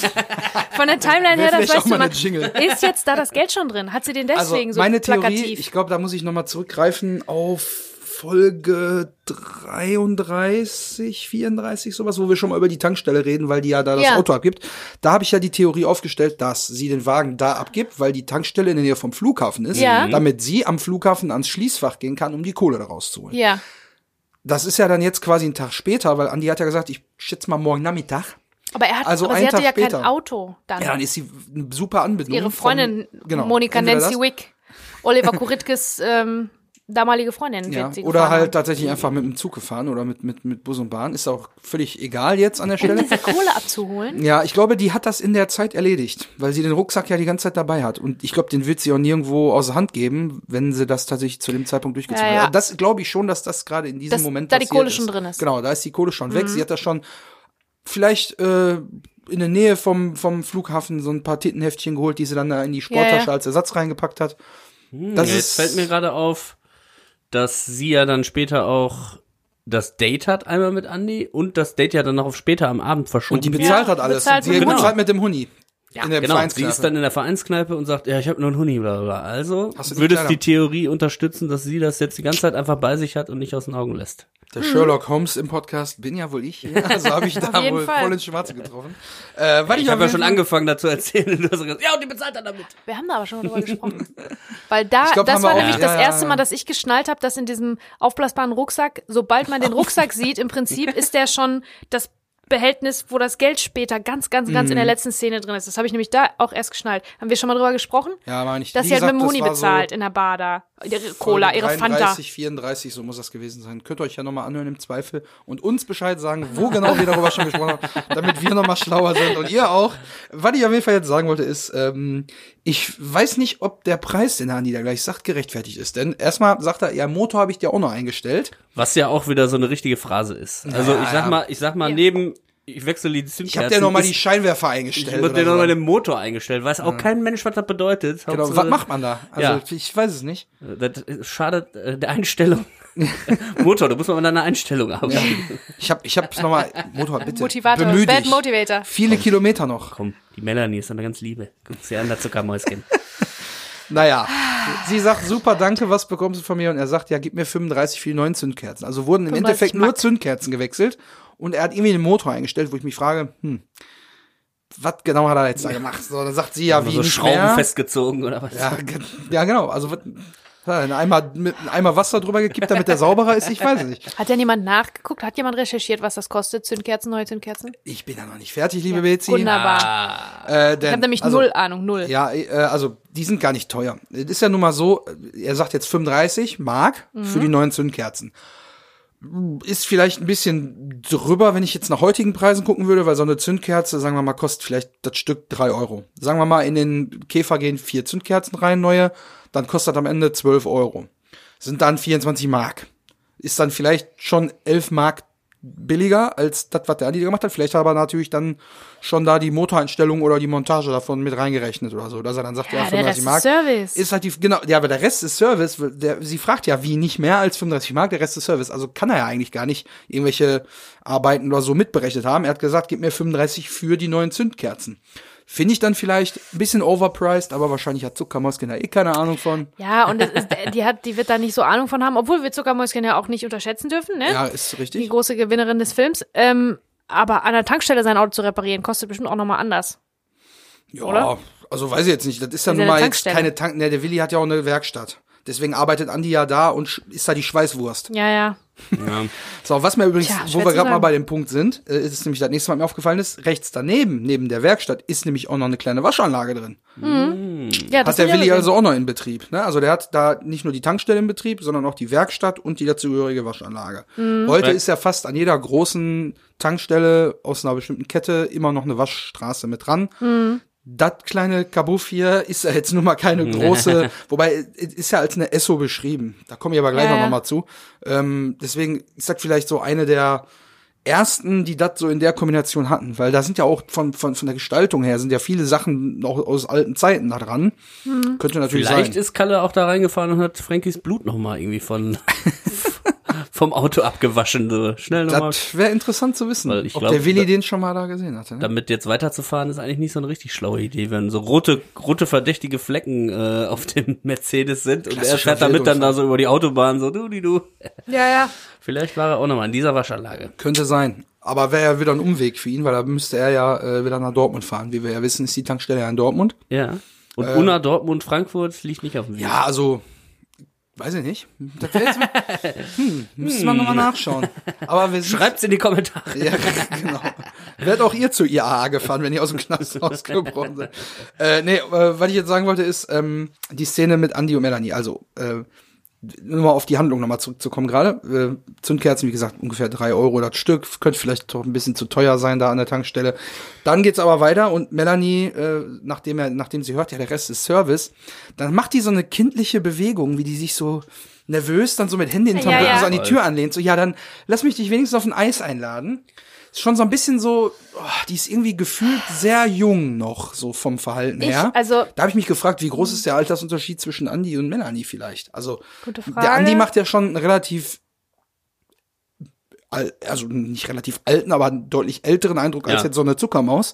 von der Timeline her, das weißt du mal. Ist jetzt da das Geld schon drin? Hat sie den Also deswegen meine so Theorie, plakativ? ich glaube, da muss ich nochmal zurückgreifen auf Folge 33, 34, sowas, wo wir schon mal über die Tankstelle reden, weil die ja da das Ja. Auto abgibt. Da habe ich ja die Theorie aufgestellt, dass sie den Wagen da abgibt, weil die Tankstelle in der Nähe vom Flughafen ist, Ja. damit sie am Flughafen ans Schließfach gehen kann, um die Kohle da rauszuholen. ja. Das ist ja dann jetzt quasi ein Tag später, weil Andi hat ja gesagt, ich schätze mal morgen Nachmittag. Aber er hat, Also aber sie hatte Tag ja später. kein Auto dann. Ja, dann ist sie eine super Anbindung. Ihre Freundin, von, genau, Monika Nancy das- Wick, Oliver Kuritkes ähm, damalige Freundin. Ja, oder halt haben. tatsächlich einfach mit dem Zug gefahren oder mit, mit, mit Bus und Bahn. Ist auch völlig egal jetzt an der Stelle. Die Kohle abzuholen. Ja, ich glaube, die hat das in der Zeit erledigt, weil sie den Rucksack ja die ganze Zeit dabei hat. Und ich glaube, den wird sie auch nirgendwo aus der Hand geben, wenn sie das tatsächlich zu dem Zeitpunkt durchgezogen Ja, hat. ja. Also Das glaube ich schon, dass das gerade in diesem Dass Moment da die passiert Kohle ist. schon drin ist. Mhm. Genau, da ist die Kohle schon weg. Sie hat das schon vielleicht äh, in der Nähe vom, vom Flughafen so ein paar Tittenheftchen geholt, die sie dann da in die Sporttasche Ja, ja. als Ersatz reingepackt hat. Das Jetzt ist, fällt mir gerade auf, dass sie ja dann später auch das Date hat einmal mit Andy und das Date ja dann noch auf später am Abend verschoben und die bezahlt Ja, hat alles. bezahlt und sie dem bezahlt mit dem Huni. Ja, in der genau. Sie ist dann in der Vereinskneipe und sagt, ja, ich habe nur einen Huni, bla bla, bla. Also Hast du die würdest die Theorie unterstützen, dass sie das jetzt die ganze Zeit einfach bei sich hat und nicht aus den Augen lässt. Der Sherlock Holmes im Podcast bin ja wohl ich. Also habe ich da Auf jeden wohl Fall. voll ins Schwarze getroffen. Äh, weil Ich auf habe ja schon angefangen, da zu erzählen und du hast gesagt, ja, und die bezahlt dann damit. Wir haben da aber schon mal drüber gesprochen. Weil da, Ich glaub, das war nämlich Ja, das ja, erste ja. Mal, dass ich geschnallt habe, dass in diesem aufblasbaren Rucksack, sobald man den Rucksack sieht, im Prinzip ist der schon das Behältnis, wo das Geld später ganz, ganz, ganz in Mhm. der letzten Szene drin ist. Das habe ich nämlich da auch erst geschnallt. Haben wir schon mal drüber gesprochen? Ja, meine ich. Dass sie halt gesagt, mit dem Huni bezahlt so in der Bar da. Ihre Cola, ihre Fanta. 33, 34, so muss das gewesen sein. Könnt ihr euch ja nochmal anhören im Zweifel und uns Bescheid sagen, wo genau wir darüber schon gesprochen haben, damit wir nochmal schlauer sind und ihr auch. Was ich auf jeden Fall jetzt sagen wollte, ist, ähm, ich weiß nicht, ob der Preis, den Andi da gleich sagt, gerechtfertigt ist. Denn erstmal sagt er, ja, Motor habe ich dir auch noch eingestellt. Was ja auch wieder so eine richtige Phrase ist. Also Ja, ich sag ja. mal, ich sag mal, Ja. neben, ich wechsle die Ich Zündkerzen. habe dir nochmal die Scheinwerfer Ich eingestellt. habe oder dir nochmal den Motor eingestellt. Weiß auch kein Mensch, was das bedeutet. Genau, Hauptsache- was macht man da? Also, Ja. ich weiß es nicht. Das schadet äh, der Einstellung. Motor, da muss man an deiner Einstellung arbeiten. Ich habe ich hab's nochmal, Motor, bitte. Motivator, Bemüh Bad dich. Motivator. Viele Kilometer noch. Komm, die Melanie ist eine ganz liebe. Guck sie an, der Zuckermäuschen. Naja, sie sagt, super, danke, was bekommst du von mir? Und er sagt, ja, gib mir 35 für die neuen Zündkerzen. Also wurden im 35 Endeffekt nur. Zündkerzen gewechselt und er hat irgendwie den Motor eingestellt, wo ich mich frage, hm, was genau hat er jetzt da gemacht? So, dann sagt sie, ja, wie so nicht Schrauben mehr. festgezogen oder was? Ja, ja, genau, also was, er Eimer, mit einem Eimer Wasser drüber gekippt, damit der sauberer ist? Ich weiß es nicht. Hat denn jemand nachgeguckt? Hat jemand recherchiert, was das kostet? Zündkerzen, neue Zündkerzen? Ich bin ja noch nicht fertig, liebe Betsy. Wunderbar. Äh, Ich denn, habe nämlich also, null Ahnung, null. Ja, äh, also die sind gar nicht teuer. Es ist ja nun mal so, er sagt jetzt 35 Mark für die neuen Zündkerzen. Ist vielleicht ein bisschen drüber, wenn ich jetzt nach heutigen Preisen gucken würde, weil so eine Zündkerze, sagen wir mal, kostet vielleicht das Stück drei Euro. Sagen wir mal, in den Käfer gehen vier Zündkerzen rein, neue, dann kostet am Ende 12 Euro. Sind dann 24 Mark. Ist dann vielleicht schon 11 Mark billiger als das, was der Andi gemacht hat. Vielleicht hat er aber natürlich dann schon da die Motoreinstellung oder die Montage davon mit reingerechnet oder so, dass er dann sagt, ja, Ja, der 35 Rest ist Mark. Service. Ist halt die, genau, ja, aber der Rest ist Service. Der, sie fragt ja, wie nicht mehr als 35 Mark, der Rest ist Service. Also kann er ja eigentlich gar nicht irgendwelche Arbeiten oder so mitberechnet haben. Er hat gesagt, gib mir 35 für die neuen Zündkerzen. Finde ich dann vielleicht ein bisschen overpriced, aber wahrscheinlich hat Zuckermäuschen da eh keine Ahnung von. Ja, und es ist, die hat, die wird da nicht so Ahnung von haben, obwohl wir Zuckermäuschen ja auch nicht unterschätzen dürfen, ne? Ja, ist Die richtig. große Gewinnerin des Films. Ähm, aber an der Tankstelle sein Auto zu reparieren, kostet bestimmt auch nochmal anders. Ja, oder? also weiß ich jetzt nicht. Das ist ja nun mal jetzt keine Tank. Ne, der Willi hat ja auch eine Werkstatt. Deswegen arbeitet Andi ja da und ist da die Schweißwurst. Ja, ja. Ja. So, was mir übrigens, Tja, wo wir gerade mal bei dem Punkt sind, äh, ist es nämlich das nächste Mal mir aufgefallen ist, rechts daneben, neben der Werkstatt, ist nämlich auch noch eine kleine Waschanlage drin. ja das Hat der Willi also auch noch in Betrieb. Ne? Also der hat da nicht nur die Tankstelle in Betrieb, sondern auch die Werkstatt und die dazugehörige Waschanlage. Mhm. Heute ist ja fast an jeder großen Tankstelle aus einer bestimmten Kette immer noch eine Waschstraße mit dran. Mhm. Das kleine Kabuff hier ist ja jetzt nun mal keine große, wobei es ist ja als eine Esso beschrieben. Da komme ich aber gleich Ja, noch ja. mal zu. Ähm, deswegen ist das vielleicht so eine der ersten, die das so in der Kombination hatten, weil da sind ja auch von, von, von der Gestaltung her sind ja viele Sachen noch aus alten Zeiten da dran. Mhm. Könnte natürlich Vielleicht sein. ist Kalle auch da reingefahren und hat Frankies Blut nochmal irgendwie von vom Auto abgewaschen. So schnell nochmal. Das wäre interessant zu wissen, Weil ich ob glaub, der Willi da- den schon mal da gesehen hatte. Ne? Damit jetzt weiterzufahren, ist eigentlich nicht so eine richtig schlaue Idee, wenn so rote, rote verdächtige Flecken äh, auf dem Mercedes sind und er fährt damit dann da so über die Autobahn, so du, die du. Ja, ja. Vielleicht war er auch nochmal in dieser Waschanlage. Könnte sein. Aber wäre ja wieder ein Umweg für ihn, weil da müsste er ja äh, wieder nach Dortmund fahren. Wie wir ja wissen, ist die Tankstelle ja in Dortmund. Ja. Und Unna, Dortmund, Frankfurt liegt nicht auf dem Weg. Ja, also Weiß ich nicht. Das jetzt, hm, müsste man nochmal nachschauen. Aber wir Schreibt's in die Kommentare. Ja, genau. Werdet auch ihr zu IAA gefahren, wenn ihr aus dem Knast rausgebrochen seid. Äh, nee, äh, was ich jetzt sagen wollte, ist ähm, die Szene mit Andy und Melanie. Also, äh, nur mal auf die Handlung nochmal zurückzukommen gerade. Äh, Zündkerzen, wie gesagt, ungefähr drei Euro das Stück. Könnte vielleicht doch ein bisschen zu teuer sein da an der Tankstelle. Dann geht's aber weiter und Melanie, äh, nachdem er, nachdem sie hört, ja, der Rest ist Service, dann macht die so eine kindliche Bewegung, wie die sich so nervös dann so mit Händen hinterm Ja, Rücken ja. so an die Tür anlehnt. So, ja, dann lass mich dich wenigstens auf ein Eis einladen. Ist schon so ein bisschen so, oh, die ist irgendwie gefühlt sehr jung noch, so vom Verhalten Ich- her. also- da habe ich mich gefragt, wie groß ist der Altersunterschied zwischen Andy und Melanie vielleicht? Also Gute der Frage. Andy macht ja schon einen relativ al- also nicht relativ alten, aber einen deutlich älteren Eindruck als Ja. jetzt so eine Zuckermaus.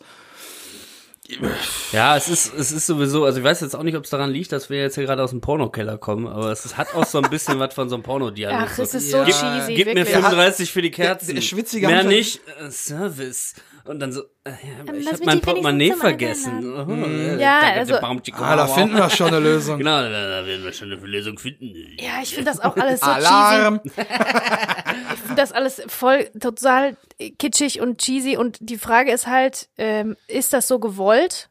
Ja, es ist, es ist sowieso, also ich weiß jetzt auch nicht, ob es daran liegt, dass wir jetzt hier gerade aus dem Pornokeller kommen, aber es ist, hat auch so ein bisschen was von so einem Pornodialog. Ach, es so. ist so Ja. cheesy, Gib mir wirklich. 35 für die Kerzen. Der- der schwitzige Mehr nicht. Äh, Service. Und dann so, äh, ja, aber ich habe mein Portemonnaie vergessen. Oh, Ja, danke, also- der Baumchi- Ah, da finden wir schon eine Lösung. Genau, da, da werden wir schon eine Lösung finden. Ja, ich finde das auch alles so Alarm! cheesy. Ich finde das alles voll total kitschig und cheesy. Und die Frage ist halt, ähm, ist das so gewollt?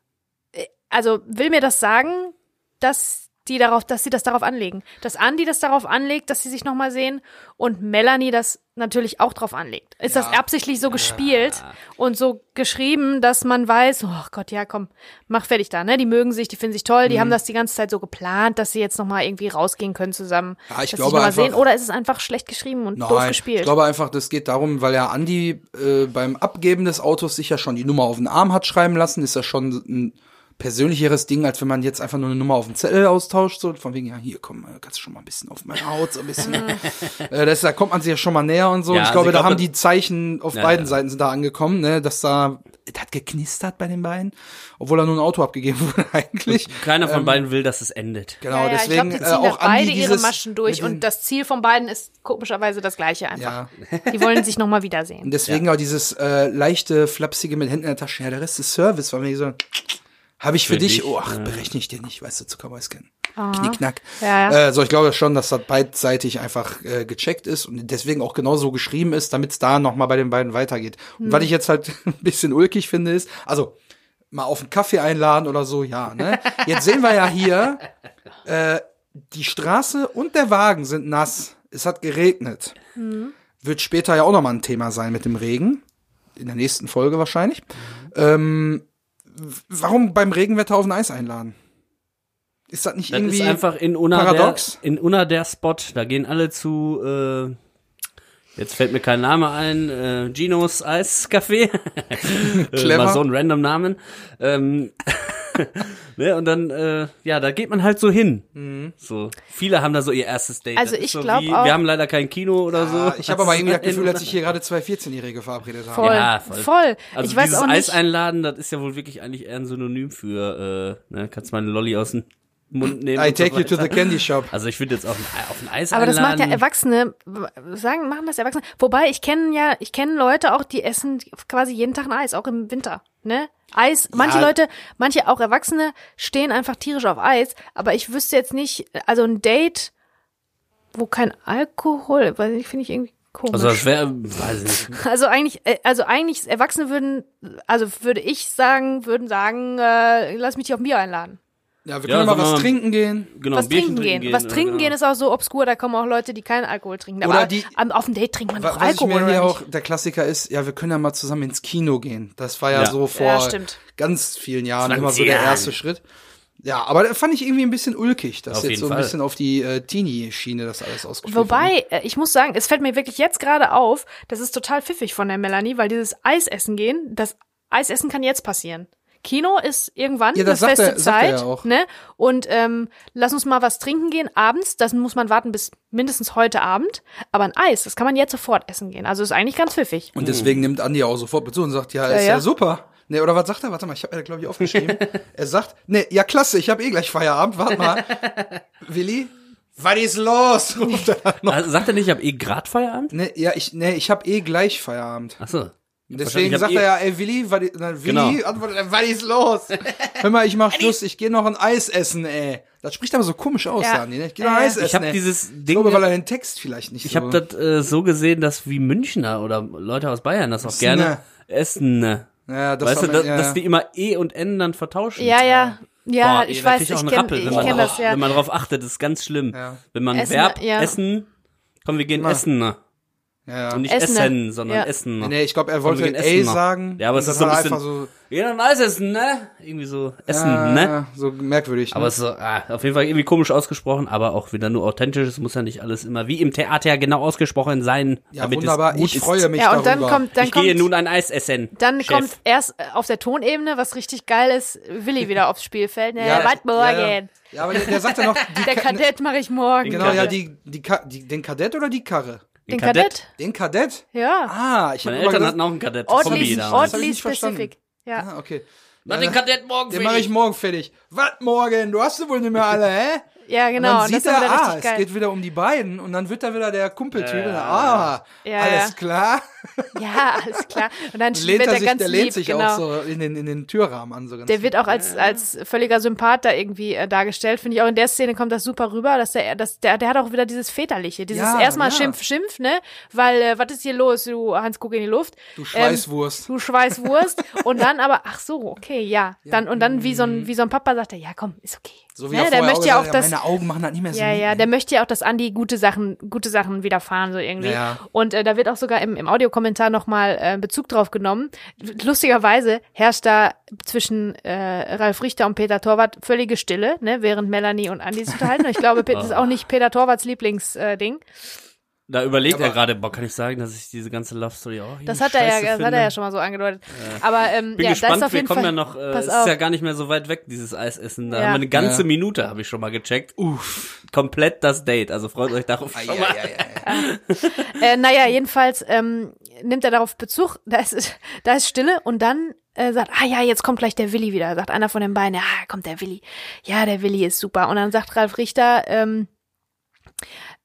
Äh, Also will mir das sagen, dass die darauf, dass sie das darauf anlegen, dass Andy das darauf anlegt, dass sie sich noch mal sehen und Melanie das natürlich auch drauf anlegt. Ist das Ja. absichtlich so gespielt und so geschrieben, dass man weiß, oh Gott, ja komm, mach fertig da, ne? Die mögen sich, die finden sich toll, Mhm. die haben das die ganze Zeit so geplant, dass sie jetzt noch mal irgendwie rausgehen können zusammen, Ja, ich glaube einfach- sehen. Oder ist es einfach schlecht geschrieben und doof Nein, gespielt? ich glaube einfach, das geht darum, weil ja Andy äh, beim Abgeben des Autos sich ja schon die Nummer auf den Arm hat schreiben lassen, ist ja schon ein persönlicheres Ding, als wenn man jetzt einfach nur eine Nummer auf den Zettel austauscht, so von wegen, ja, hier, komm, äh, kannst du schon mal ein bisschen auf meine Haut, so ein bisschen. äh, das, da kommt man sich ja schon mal näher und so. Ja, und ich also glaube, ich da glaube- haben die Zeichen auf Ja, beiden ja. Seiten sind da angekommen, ne, dass da, das hat geknistert bei den beiden, obwohl da nur ein Auto abgegeben wurde eigentlich. Keiner von beiden will, dass es endet. Genau, ja, ja, deswegen ich glaube, die äh, ziehen auch da beide Andi ihre dieses Maschen durch und das Ziel von beiden ist komischerweise das gleiche einfach. ja, Die wollen sich noch mal wiedersehen. Und deswegen auch dieses äh, leichte, flapsige mit Händen in der Tasche. Ja, der Rest ist Service, weil wir so, habe ich für, Für dich, dich, oh, ach, berechne ich dir nicht, weißt du, Zuckermäuschen. Knickknack. Ja, ja. Äh, so, ich glaube schon, dass das beidseitig einfach äh, gecheckt ist und deswegen auch genauso geschrieben ist, damit es da noch mal bei den beiden weitergeht. Und was ich jetzt halt ein bisschen ulkig finde, ist, also mal auf einen Kaffee einladen oder so, ja, ne? Jetzt sehen wir ja hier, äh, die Straße und der Wagen sind nass. Es hat geregnet. Wird später ja auch noch mal ein Thema sein mit dem Regen. In der nächsten Folge wahrscheinlich. Ähm, w- warum beim Regenwetter auf ein Eis einladen? Ist das nicht Das irgendwie ist einfach in Unna paradox? der, in Unna der Spot. Da gehen alle zu, äh, jetzt fällt mir kein Name ein, äh, Ginos Eiscafé. äh, Clever. mal so ein random Namen. Ähm, ne, und dann, äh, ja, da geht man halt so hin. Mhm. So. Viele haben da so ihr erstes Date. Also Das ich so glaub wie, auch- Wir haben leider kein Kino oder so. Ich habe aber irgendwie das in Gefühl, dass Unna- sich hier gerade zwei 14-Jährige verabredet haben. Voll. Ja, voll. Voll. Also ich weiß dieses Eis einladen, das ist ja wohl wirklich eigentlich eher ein Synonym für, äh, ne, kannst mal einen Lolli aus dem Mund nehmen. I und so take you to the candy shop. Also ich würde jetzt auf ein, auf ein Eis Aber das einladen. macht ja Erwachsene, sagen, machen das Erwachsene. Wobei, ich kenne ja, ich kenne Leute auch, die essen quasi jeden Tag ein Eis, auch im Winter, ne? Eis, manche Ja. Leute, manche auch Erwachsene stehen einfach tierisch auf Eis, aber ich wüsste jetzt nicht, also ein Date, wo kein Alkohol, weil ich finde ich irgendwie komisch. Also das wäre, weiß ich nicht. Also eigentlich, äh, also eigentlich Erwachsene würden, also würde ich sagen, würden sagen, äh, lass mich dich auf ein Bier einladen. Ja, wir Ja, können mal sagen wir was mal- trinken gehen. Genau, was trinken gehen. Was oder trinken genau. gehen ist auch so obskur, da kommen auch Leute, die keinen Alkohol trinken. Oder Aber die- am- auf dem Date trinkt man Wa- doch Was ich Alkohol. mir hier oder auch, der Klassiker ist, ja, wir können ja mal zusammen ins Kino gehen. Das war ja, Ja. so vor Ja, ganz vielen Jahren 20 immer so der erste Schritt. Ja, aber da fand ich irgendwie ein bisschen ulkig, dass Auf jetzt so ein Fall. bisschen auf die äh, Teenie-Schiene das alles ausgeführt wird. Wobei, äh, ich muss sagen, es fällt mir wirklich jetzt gerade auf, das ist total pfiffig von der Melanie, weil dieses Eisessen gehen, das Eisessen kann jetzt passieren. Kino ist irgendwann Ja, eine das sagt feste er- sagt er Zeit, ja auch. ne? Und ähm, lass uns mal was trinken gehen abends. Das muss man warten bis mindestens heute Abend. Aber ein Eis, das kann man jetzt sofort essen gehen. Also ist eigentlich ganz pfiffig. Und deswegen nimmt Andi auch sofort Bezug und sagt, ja, ist ja, Ja, ja. super. Nee, oder was sagt er? Warte mal, ich habe glaube ich, aufgeschrieben. er sagt, nee, ja, klasse, ich habe eh gleich Feierabend. Warte mal. Willi, was ist los? Ruft er noch. Also, sagt er nicht, ich habe eh grad Feierabend? nee, ja, ich, nee, ich habe eh gleich Feierabend. Ach so. Deswegen sagt er ja, ey Willi, was, na, Willi, Genau. antwortet was ist los? Hör mal, ich mach Schluss, ich gehe noch ein Eis essen, ey. Das spricht aber so komisch aus, Ja. Dani, ne? Ich gehe noch ein. Eis essen, Ich habe ey. dieses ich Ding, glaube, weil er den Text vielleicht nicht ich so... habe das äh, so gesehen, dass wie Münchner oder Leute aus Bayern das auch gerne ne? essen. ja, das Weißt du, dass, ja, dass ja. die immer E und N dann vertauschen. Ja, ja. Ja, Boah, ich weiß, ich kenne Rappel, wenn ich man kenn drauf, das, ja. Wenn man drauf achtet, ist ganz schlimm. Ja. Wenn man Essen, Verb ja. essen, komm, wir gehen Immer. essen. Ne? ja, ja. Und nicht Essen, essen, sondern ja. essen. ne? Nee, ich glaube, er wollte ey essen sagen. Ja, aber es ist so ein hat bisschen, einfach so, ja, dann Eis essen, ne? Irgendwie so essen, ja, ne? ja, so merkwürdig. Aber ne? es ist so, ah, auf jeden Fall irgendwie komisch ausgesprochen, aber auch wieder nur authentisch. Es muss ja nicht alles immer wie im Theater genau ausgesprochen sein. ja, damit es wunderbar, gut ich ist. freue mich Ja, und dann darüber. kommt, dann ich kommt, gehe nun ein Eis essen. dann Chef. kommt erst äh, auf der Tonebene, was richtig geil ist, Willi wieder aufs Spielfeld. Ne, Ja, was morgen? Ja, ja. ja, aber der, der sagt ja noch, die Der Ka- Kadett mache ich morgen. Genau, ja, die, die, die, den Kadett oder die Karre? Den Kadett. Kadett? Den Kadett? Ja. Ah, ich Meine habe Eltern hatten auch einen Kadett. Oddly, oddly specific. Ja. Ah, okay. Mach den Kadett morgen Den mache ich morgen fertig. Was morgen? Du hast sie wohl nicht mehr alle, hä? Ja, Und genau. dann Und das sieht ist dann er, ah, es geht wieder um die beiden und dann wird da wieder der Kumpeltyp. Ja. Ah, Ja, alles ja. klar. Ja, alles klar. Und dann Lehnt wird er sich, ganz der lehnt lieb, sich genau. auch so in den, in den Türrahmen an. So ganz Der wird auch als, als völliger Sympath da irgendwie äh, dargestellt. Finde ich auch in der Szene kommt das super rüber, dass der, dass der, der hat auch wieder dieses Väterliche. Dieses Ja, erstmal ja. Schimpf, Schimpf, ne? Weil, äh, was ist hier los? Du, Hans, guck in die Luft. Du Schweißwurst. Ähm, du Schweißwurst. und dann aber, ach so, okay, ja. Dann, und dann wie so ein, wie so ein Papa sagt er, ja komm, ist okay. so wie ne? er Der vorher möchte ja auch, dass, meine Augen machen das nicht mehr so. ja, ja, der möchte ja auch, dass Andi gute Sachen, gute Sachen widerfahren, so irgendwie. Ja. Und äh, da wird auch sogar im, im Audiokommentar nochmal äh, Bezug drauf genommen. Lustigerweise herrscht da zwischen äh, Ralf Richter und Peter Torwart völlige Stille, ne, während Melanie und Andi sich unterhalten. Und ich glaube, das ist auch nicht Peter Torwarts Lieblingsding. Äh. Da überlegt er Aber- gerade, boah, kann ich sagen, dass ich diese ganze Love Story auch das hat er ja, das finde? hat er ja schon mal so angedeutet. Aber ähm, Bin ja, da ist gespannt, auf wir jeden kommen Fall. ja noch, äh, auf. ist ja gar nicht mehr so weit weg, dieses Eisessen. Da Ja. haben wir eine ganze Ja. Minute, habe ich schon mal gecheckt. Uff. Komplett das Date, also freut euch darauf schon mal. Äh, naja, jedenfalls ähm, nimmt er darauf Bezug, da ist, da ist Stille und dann äh, sagt, ah ja, jetzt kommt gleich der Willi wieder, sagt einer von den beiden, ah, kommt der Willi. Ja, der Willi ist super. Und dann sagt Ralf Richter, ähm,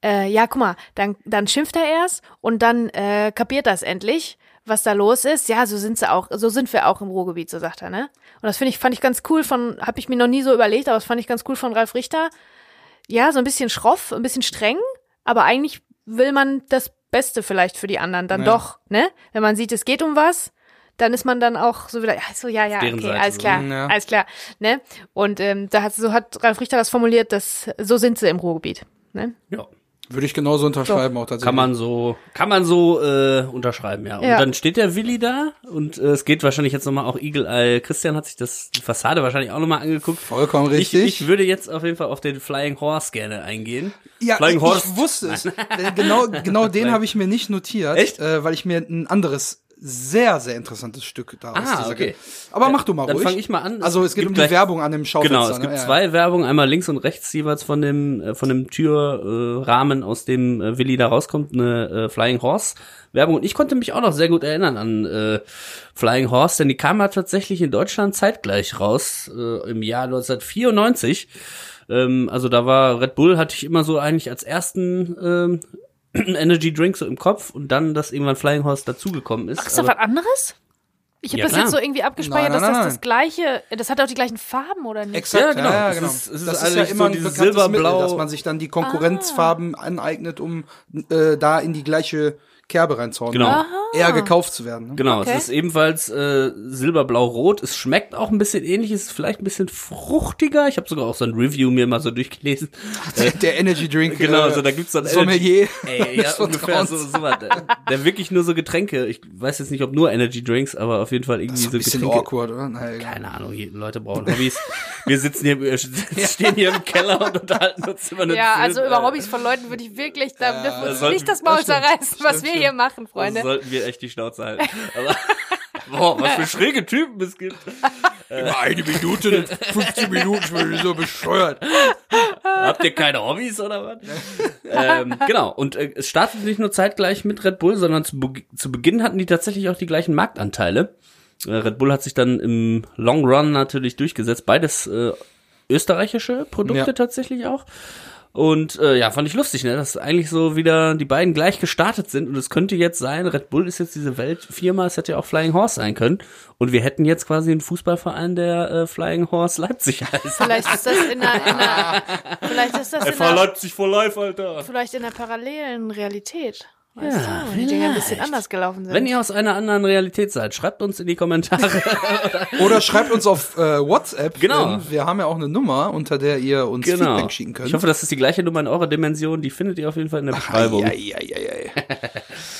äh, ja, guck mal, dann, dann schimpft er erst und dann äh, kapiert das endlich, was da los ist. Ja, so sind sie auch, so sind wir auch im Ruhrgebiet, so sagt er, ne? Und das finde ich, fand ich ganz cool von, habe ich mir noch nie so überlegt, aber das fand ich ganz cool von Ralf Richter. Ja, so ein bisschen schroff, ein bisschen streng, aber eigentlich will man das Beste vielleicht für die anderen dann Ja. doch, ne? Wenn man sieht, es geht um was, dann ist man dann auch so wieder, ja, so, ja, ja, okay, Seite alles so, klar, ja. alles klar, ne? Und ähm, da hat, so hat Ralf Richter das formuliert, dass so sind sie im Ruhrgebiet, ne? Ja. Würde ich genauso unterschreiben auch tatsächlich. Kann man so, kann man so äh, unterschreiben, ja. Und Ja. dann steht der Willi da und äh, es geht wahrscheinlich jetzt nochmal auch Eagle Eye. Christian hat sich das die Fassade wahrscheinlich auch nochmal angeguckt. Vollkommen Ich, richtig. ich würde jetzt auf jeden Fall auf den Flying Horse gerne eingehen. Ja, Flying ich, Horse. ich wusste es. Denn genau, genau den habe ich mir nicht notiert, Echt? Äh, weil ich mir ein anderes sehr, sehr interessantes Stück daraus Ah, okay. Aber mach du mal Dann ruhig. fang ich mal an. Also Es geht gibt um die Werbung an dem Schaufenster. Genau, es gibt ne? Ja, zwei Werbungen, einmal links und rechts jeweils von dem äh, von dem Türrahmen, äh, aus dem äh, Willi da rauskommt, eine äh, Flying Horse Werbung. Und ich konnte mich auch noch sehr gut erinnern an äh, Flying Horse, denn die kam ja tatsächlich in Deutschland zeitgleich raus, äh, im Jahr 1994. Ähm, also da war Red Bull hatte ich immer so eigentlich als ersten ähm, Energy Drink so im Kopf und dann, dass irgendwann Flying Horse dazugekommen ist. Ach, ist das was anderes? Ich habe Ja, das klar. jetzt so irgendwie abgespeichert, Nein, nein, dass das nein, das gleiche, das hat auch die gleichen Farben oder nicht? Exakt, Ja, genau. Ja, Es genau. ist- es ist das ist eigentlich ja so immer ein dieses bekanntes Mittel, Silberblau- dass man sich dann die Konkurrenzfarben aneignet, um äh, da in die gleiche Kerbe reinzuhauen. Genau. Eher gekauft zu werden. Ne? Genau, Okay. es ist ebenfalls äh, silberblau-rot. Es schmeckt auch ein bisschen ähnlich, es ist vielleicht ein bisschen fruchtiger. Ich habe sogar auch so ein Review mir mal so durchgelesen. Äh, Der Energy Drink. genau, äh, so da gibt's dann Sommelier. Ey, ja, ungefähr so, so was. Der, der wirklich nur so Getränke. Ich weiß jetzt nicht, ob nur Energy Drinks, aber auf jeden Fall irgendwie Das ist ein so bisschen Getränke. awkward, oder? Naja. Keine Ahnung, Leute brauchen Hobbys. Wir sitzen hier, wir stehen hier im Keller und unterhalten uns über einen Ja, Film. also über Äh, Hobbys von Leuten würde ich wirklich, da dürfen wir uns nicht das Maul zerreißen, was Stimmt, wir. Hier machen, Freunde. sollten wir echt die Schnauze halten. Aber, boah, was für schräge Typen es gibt. Über eine Minute, 15 Minuten, ich bin so bescheuert. Habt ihr keine Hobbys oder was? ähm, genau. Und äh, es startet nicht nur zeitgleich mit Red Bull, sondern zu, Be zu Beginn hatten die tatsächlich auch die gleichen Marktanteile. Äh, Red Bull hat sich dann im Long Run natürlich durchgesetzt. Beides äh, österreichische Produkte Ja. tatsächlich auch. Und äh, ja, fand ich lustig, ne? Dass eigentlich so wieder die beiden gleich gestartet sind und es könnte jetzt sein, Red Bull ist jetzt diese Weltfirma, es hätte ja auch Flying Horse sein können. Und wir hätten jetzt quasi einen Fußballverein, der äh, Flying Horse Leipzig heißt. Vielleicht ist das in einer, in einer vielleicht ist das in einer, Leipzig for life, Alter. vielleicht in einer parallelen Realität. Weißt Ja, du, wo die Dinge ein bisschen anders gelaufen sind. Wenn ihr aus einer anderen Realität seid, schreibt uns in die Kommentare. Oder schreibt uns auf äh, WhatsApp. Genau. Wir haben ja auch eine Nummer, unter der ihr uns genau. Feedback schicken könnt. Ich hoffe, das ist die gleiche Nummer in eurer Dimension. Die findet ihr auf jeden Fall in der Beschreibung. Ei, ei, ei, ei, ei.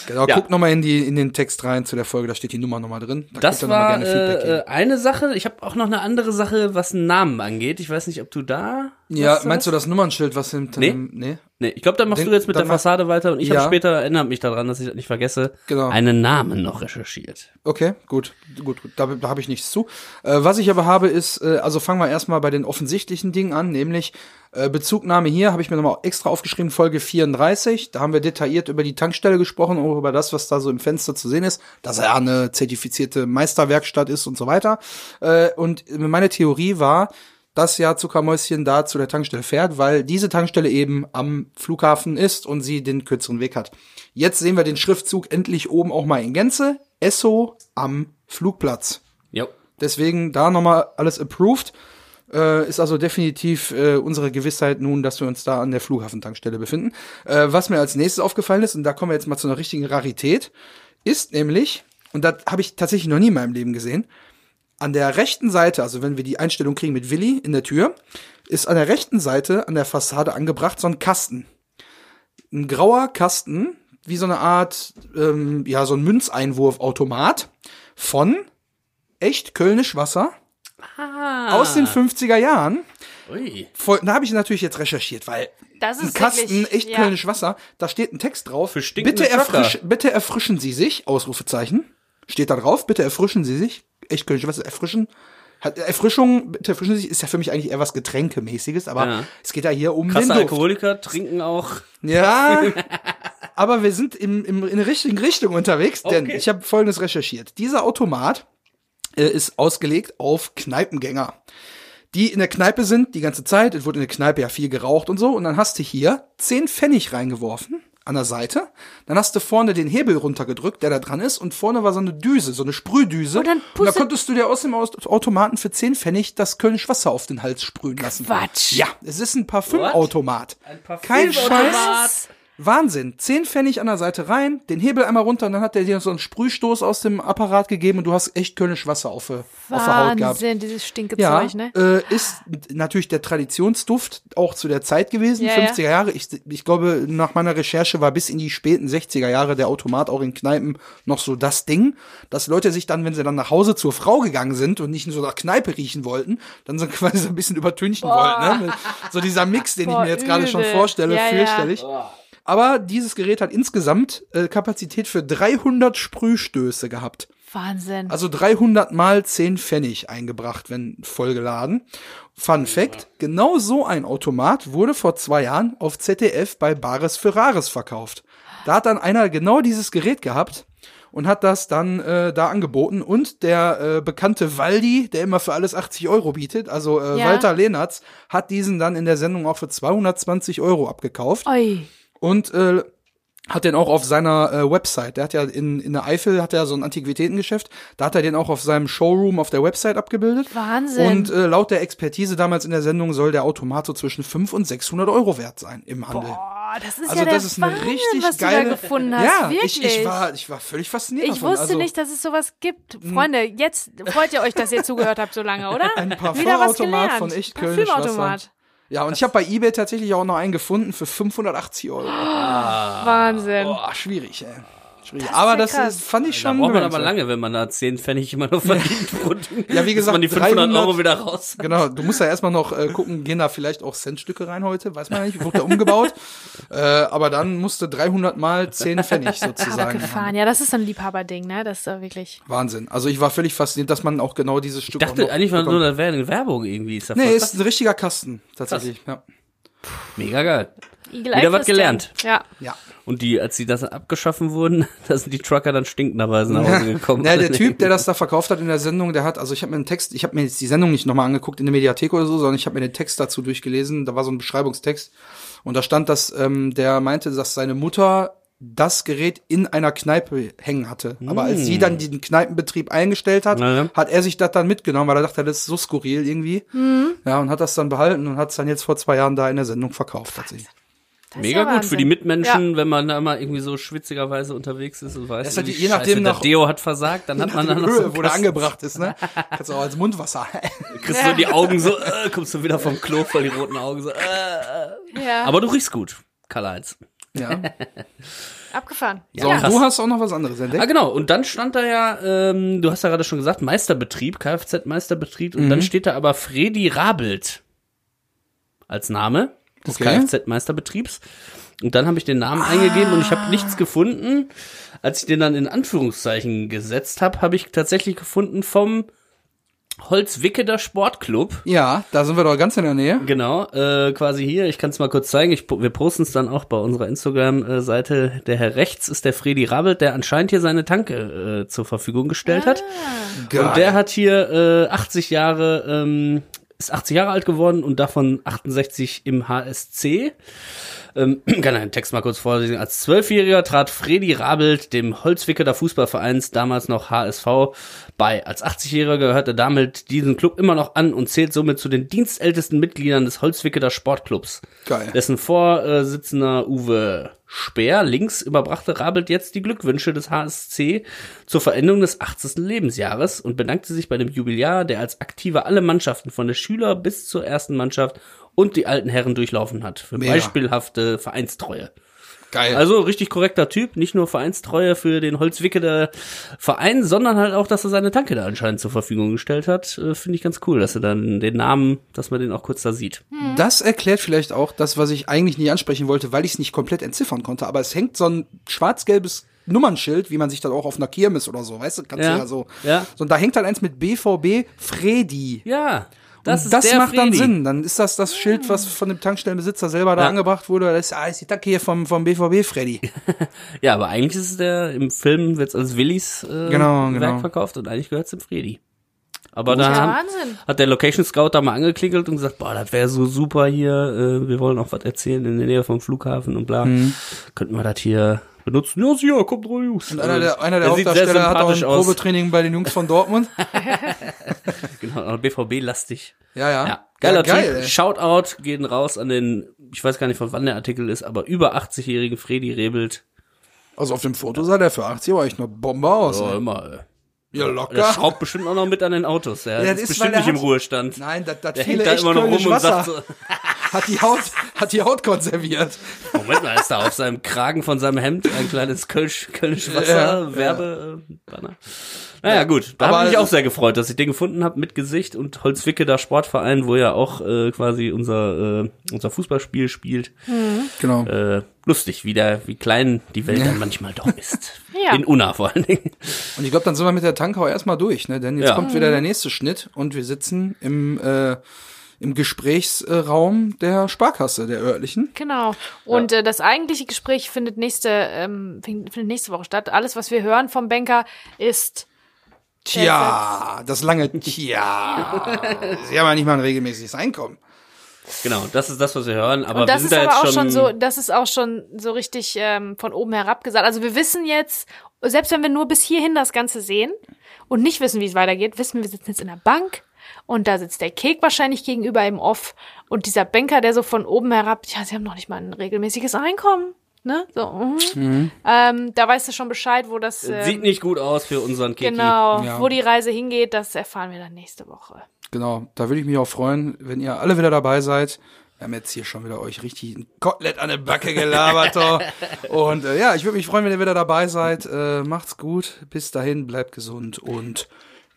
genau, Ja. guckt nochmal in, die- in den Text rein zu der Folge, da steht die Nummer nochmal drin. Da Das war gerne Feedback äh, geben. eine Sache. Ich habe auch noch eine andere Sache, was einen Namen angeht. Ich weiß nicht, ob du da. Ja, was meinst du hast? das Nummernschild, was hinter Nee. dem, nee? Nee, ich glaube, da machst Den- du jetzt mit der Fassade weiter und ich Ja. habe später, erinnere mich daran, dass ich das nicht vergesse, Genau. einen Namen noch recherchiert. Okay, gut, gut, gut. Da, da habe ich nichts zu. Äh, was ich aber habe ist, äh, also fangen wir erstmal bei den offensichtlichen Dingen an, nämlich äh, Bezugnahme hier habe ich mir nochmal extra aufgeschrieben, Folge 34. Da haben wir detailliert über die Tankstelle gesprochen, auch über das, was da so im Fenster zu sehen ist, dass er eine zertifizierte Meisterwerkstatt ist und so weiter. Äh, und meine Theorie war, dass ja Zuckermäuschen da zu der Tankstelle fährt, weil diese Tankstelle eben am Flughafen ist und sie den kürzeren Weg hat. Jetzt sehen wir den Schriftzug endlich oben auch mal in Gänze. Esso am Flugplatz. Jo. Deswegen da nochmal alles approved. Äh, ist also definitiv äh, unsere Gewissheit nun, dass wir uns da an der Flughafentankstelle befinden. Äh, was mir als nächstes aufgefallen ist, und da kommen wir jetzt mal zu einer richtigen Rarität, ist nämlich, und das habe ich tatsächlich noch nie in meinem Leben gesehen, an der rechten Seite, also wenn wir die Einstellung kriegen mit Willi in der Tür, ist an der rechten Seite an der Fassade angebracht so ein Kasten. Ein grauer Kasten, wie so eine Art, ähm, ja, so ein Münzeinwurfautomat von echt Kölnisch Wasser Ah. aus den 50er Jahren. Ui. Voll, da habe ich natürlich jetzt recherchiert, weil Das ein ist Kasten wirklich- echt ja. Kölnisch Wasser, da steht ein Text drauf. Bitte, erfrisch, bitte erfrischen Sie sich, Ausrufezeichen. Steht da drauf, bitte erfrischen Sie sich. Echt Kölnisch Wasser, erfrischen. Hat, Erfrischung, erfrischen sich, ist ja für mich eigentlich eher was Getränkemäßiges, aber Ja. es geht ja hier um Krasse den Duft. Alkoholiker trinken auch. Ja, aber wir sind im, im, in der richtigen Richtung unterwegs, denn Okay. ich habe Folgendes recherchiert. Dieser Automat äh, ist ausgelegt auf Kneipengänger, die in der Kneipe sind die ganze Zeit. Es wurde in der Kneipe ja viel geraucht und so. Und dann hast du hier 10 Pfennig reingeworfen an der Seite. Dann hast du vorne den Hebel runtergedrückt, der da dran ist. Und vorne war so eine Düse, so eine Sprühdüse. Und dann und da konntest du dir aus dem Automaten für 10 Pfennig das Kölnisch Wasser auf den Hals sprühen lassen. Quatsch. Ja, es ist ein Parfümautomat. Ein Parfümautomat. Kein Scheiß. Wahnsinn. Zehn Pfennig an der Seite rein, den Hebel einmal runter und dann hat der dir so einen Sprühstoß aus dem Apparat gegeben und du hast echt Kölnisch Wasser auf, der- auf der Haut gehabt. Wahnsinn, dieses stinke Ja, Zeug, ne? äh, ist natürlich der Traditionsduft auch zu der Zeit gewesen, Ja, 50er Jahre. Ich, ich glaube, nach meiner Recherche war bis in die späten 60er Jahre der Automat auch in Kneipen noch so das Ding, dass Leute sich dann, wenn sie dann nach Hause zur Frau gegangen sind und nicht in so nach Kneipe riechen wollten, dann so quasi so ein bisschen übertünchen wollten. Ne? So dieser Mix, den Boah, ich mir jetzt gerade schon vorstelle, Ja, ja. Aber dieses Gerät hat insgesamt äh, Kapazität für 300 Sprühstöße gehabt. Wahnsinn. Also 300 mal 10 Pfennig eingebracht, wenn vollgeladen. Fun Fact, genau so ein Automat wurde vor zwei Jahren auf ZDF bei Bares für Rares verkauft. Da hat dann einer genau dieses Gerät gehabt und hat das dann äh, da angeboten. Und der äh, bekannte Waldi, der immer für alles 80 Euro bietet, also äh, Ja. Walter Lehnertz, hat diesen dann in der Sendung auch für 220 Euro abgekauft Oi. Und äh, hat den auch auf seiner äh, Website. Der hat ja in, in der Eifel hat er so ein Antiquitätengeschäft. Da hat er den auch auf seinem Showroom auf der Website abgebildet. Wahnsinn. Und äh, laut der Expertise damals in der Sendung soll der Automat so zwischen 500 und 600 Euro wert sein im Handel. Boah, das ist Also ja der das ist eine Wahnsinn, richtig was geile. du da gefunden hast. ja, Wirklich. ich, ich war ich war völlig fasziniert Ich davon. wusste also, nicht, dass es sowas gibt. Freunde, jetzt freut ihr euch, dass ihr zugehört habt so lange, oder? Ein Wieder was Parfümautomat gelernt. von echt Kölnisch Parfümautomat. Ja, und ich habe bei eBay tatsächlich auch noch einen gefunden für 580 Euro. Wahnsinn. Boah, schwierig, ey. Schwierig. ist Aber ja das krass. ist, fand ich Da schon. braucht man aber lange, wenn man da 10 Pfennig immer noch verdient. Ja, wie Bis gesagt, man die 500 300 Euro wieder raus. hat. Genau, du musst ja erstmal noch äh, gucken, gehen da vielleicht auch Centstücke rein heute, weiß man nicht, wird der umgebaut. äh, aber dann musste 300 mal 10 Pfennig sozusagen. Abgefahren. Ja, das ist so ein Liebhaberding, ne? Das ist doch wirklich. Wahnsinn. Also ich war völlig fasziniert, dass man auch genau dieses Stück Ich auch dachte noch eigentlich mal nur, das wäre eine Werbung irgendwie. Ist das Nee, ist ein richtiger Kasten, tatsächlich. Ja. Mega geil. Eagle Wieder was gelernt. Ja. Ja. Und die, als sie das abgeschaffen wurden, da sind die Trucker dann stinkenderweise nach Hause gekommen. Ja, der Typ, der das da verkauft hat in der Sendung, der hat, also ich habe mir einen Text, ich habe mir jetzt die Sendung nicht nochmal angeguckt in der Mediathek oder so, sondern ich habe mir den Text dazu durchgelesen. Da war so ein Beschreibungstext und da stand, dass ähm, der meinte, dass seine Mutter das Gerät in einer Kneipe hängen hatte. Aber als sie dann den Kneipenbetrieb eingestellt hat, Ja, hat er sich das dann mitgenommen, weil er dachte, das ist so skurril irgendwie. Ja, und hat das dann behalten und hat es dann jetzt vor zwei Jahren da in der Sendung verkauft. Tatsächlich. Das Mega ja gut Wahnsinn. für die Mitmenschen, wenn man da mal irgendwie so schwitzigerweise unterwegs ist und weiß, Das ist halt irgendwie, je nachdem Scheiße, der noch- Deo hat versagt, dann hat man dann noch so einen wo der angebracht ist, ne? Kannst du auch als Mundwasser. Kriegst du die Augen so, äh, kommst du wieder vom Klo voll die roten Augen so, äh, äh. Ja, Aber du riechst gut, Karl-Heinz. ja. abgefahren. So, Ja, du hast auch noch was anderes entdeckt. Ah, genau. Und dann stand da ja, ähm, du hast ja gerade schon gesagt, Meisterbetrieb, Kfz-Meisterbetrieb. Und Mhm. dann steht da aber Fredi Rabelt als Name des Okay. Kfz-Meisterbetriebs. Und dann habe ich den Namen eingegeben und ich habe nichts gefunden. Als ich den dann in Anführungszeichen gesetzt habe, habe ich tatsächlich gefunden vom Holzwicketer Sportclub. Ja, da sind wir doch ganz in der Nähe. Genau, äh, quasi hier. Ich kann es mal kurz zeigen. Ich, wir posten es dann auch bei unserer Instagram-Seite. Der Herr rechts ist der Fredi Rabelt, der anscheinend hier seine Tanke äh, zur Verfügung gestellt hat. Geil. Und der hat hier äh, 80 Jahre, ähm, ist 80 Jahre alt geworden und davon 68 im HSC. Ähm, kann einen Text mal kurz vorlesen. Als Zwölfjähriger trat Fredi Rabelt dem Holzwicketer Fußballvereins, damals noch HSV, bei. Als 80-Jähriger gehört er damit diesen Club immer noch an und zählt somit zu den dienstältesten Mitgliedern des Holzwicketer Sportclubs. Geil. Dessen Vorsitzender Uwe Speer links überbrachte Rabelt jetzt die Glückwünsche des HSC zur Veränderung des 80. Lebensjahres und bedankte sich bei dem Jubilar, der als Aktiver alle Mannschaften von der Schüler bis zur ersten Mannschaft und die alten Herren durchlaufen hat. Für Mega. beispielhafte Vereinstreue. Geil. Also richtig korrekter Typ, nicht nur Vereinstreue für den Holzwickeler Verein, sondern halt auch, dass er seine Tanke da anscheinend zur Verfügung gestellt hat. Äh, Finde ich ganz cool, dass er dann den Namen, dass man den auch kurz da sieht. Das erklärt vielleicht auch das, was ich eigentlich nicht ansprechen wollte, weil ich es nicht komplett entziffern konnte. Aber es hängt so ein schwarz-gelbes Nummernschild, wie man sich das auch auf einer Kirmes oder so, weißt du, kannst Ja. du ja so. Ja. So, und da hängt halt eins mit BVB Fredi. Ja, das und ist das der macht dann. Sinn. Dann ist das das Schild, was von dem Tankstellenbesitzer selber da Ja. angebracht wurde. Das ist, ah, ist die Tanke hier vom, vom BVB Freddy. Ja, aber eigentlich ist es der, im Film wird's als Willis äh, Genau, Werk genau. verkauft und eigentlich gehört's dem Fredi. Aber da Ja, hat der Location Scout da mal angeklingelt und gesagt, boah, das wäre so super hier, äh, wir wollen auch was erzählen in der Nähe vom Flughafen und bla. Könnten wir das hier benutzen? Ja, sicher, kommt rein, Jungs. Und einer der, einer der Der Hauptdarsteller hat auch ein aus. Probetraining bei den Jungs von Dortmund. Genau, BVB-lastig. Ja, ja. Ja, geiler ja, geil, Typ. ey. Shoutout gehen raus an den, ich weiß gar nicht, von wann der Artikel ist, aber über 80-jährigen Fredi Rebelt. Also auf dem Foto sah der für 80 aber echt eine Bombe aus. Oh, ey. immer, ey. Ja, Der locker. schraubt bestimmt auch noch mit an den Autos. Der Ja, ist, das ist, bestimmt weil nicht der im Ruhestand. Nein, das, das Der hängt da immer noch rum und Wasser. sagt so, hat die Haut, hat die Haut konserviert. Moment mal, ist da auf seinem Kragen von seinem Hemd ein kleines Kölsch, Kölnisch Ja, Wasser ja. Werbebanner. Naja, gut. Da habe ich mich auch es- sehr gefreut, dass ich den gefunden habe mit Gesicht und Holzwicke, der Sportverein, wo ja auch äh, quasi unser, äh, unser Fußballspiel spielt. Genau. Äh, lustig, wie, der, wie klein die Welt dann manchmal doch ist. Ja. In Unna vor allen Dingen. Und ich glaube, dann sind wir mit der Tankau erstmal durch, ne? Denn jetzt Ja. kommt wieder der nächste Schnitt und wir sitzen im, äh, im Gesprächsraum der Sparkasse, der örtlichen. Genau. Und äh, das eigentliche Gespräch findet nächste, ähm, findet nächste Woche statt. Alles, was wir hören vom Banker, ist Tja, das lange Tja. Sie haben ja nicht mal ein regelmäßiges Einkommen. Genau, das ist das, was wir hören. Aber und das wir ist da aber auch schon so, das ist auch schon so richtig ähm, von oben herab gesagt. Also wir wissen jetzt, selbst wenn wir nur bis hierhin das Ganze sehen und nicht wissen, wie es weitergeht, wissen wir, wir sitzen jetzt in der Bank und da sitzt der Kek wahrscheinlich gegenüber im Off und dieser Banker, der so von oben herab, ja, sie haben noch nicht mal ein regelmäßiges Einkommen. Ne? So, mhm. Ähm, da weißt du schon Bescheid, wo das ähm, Sieht nicht gut aus für unseren Kiki. genau, Ja. wo die Reise hingeht, das erfahren wir dann nächste Woche. Genau, da würde ich mich auch freuen, wenn ihr alle wieder dabei seid. Wir haben jetzt hier schon wieder euch richtig ein Kotelett an der Backe gelabert. doch. und äh, ja, ich würde mich freuen, wenn ihr wieder dabei seid. Äh, macht's gut. Bis dahin, bleibt gesund und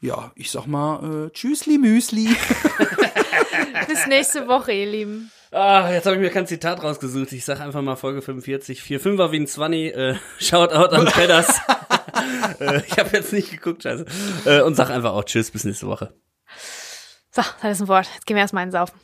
ja, ich sag mal, äh, tschüssli Müsli. Bis nächste Woche, ihr Lieben. Ah, jetzt habe ich mir kein Zitat rausgesucht. Ich sag einfach mal Folge 45. 4-5er wie ein 20. Äh, Shoutout an Pedders. äh, ich habe jetzt nicht geguckt, scheiße. Äh, und sag einfach auch Tschüss, bis nächste Woche. So, das ist ein Wort. Jetzt gehen wir erstmal einsaufen.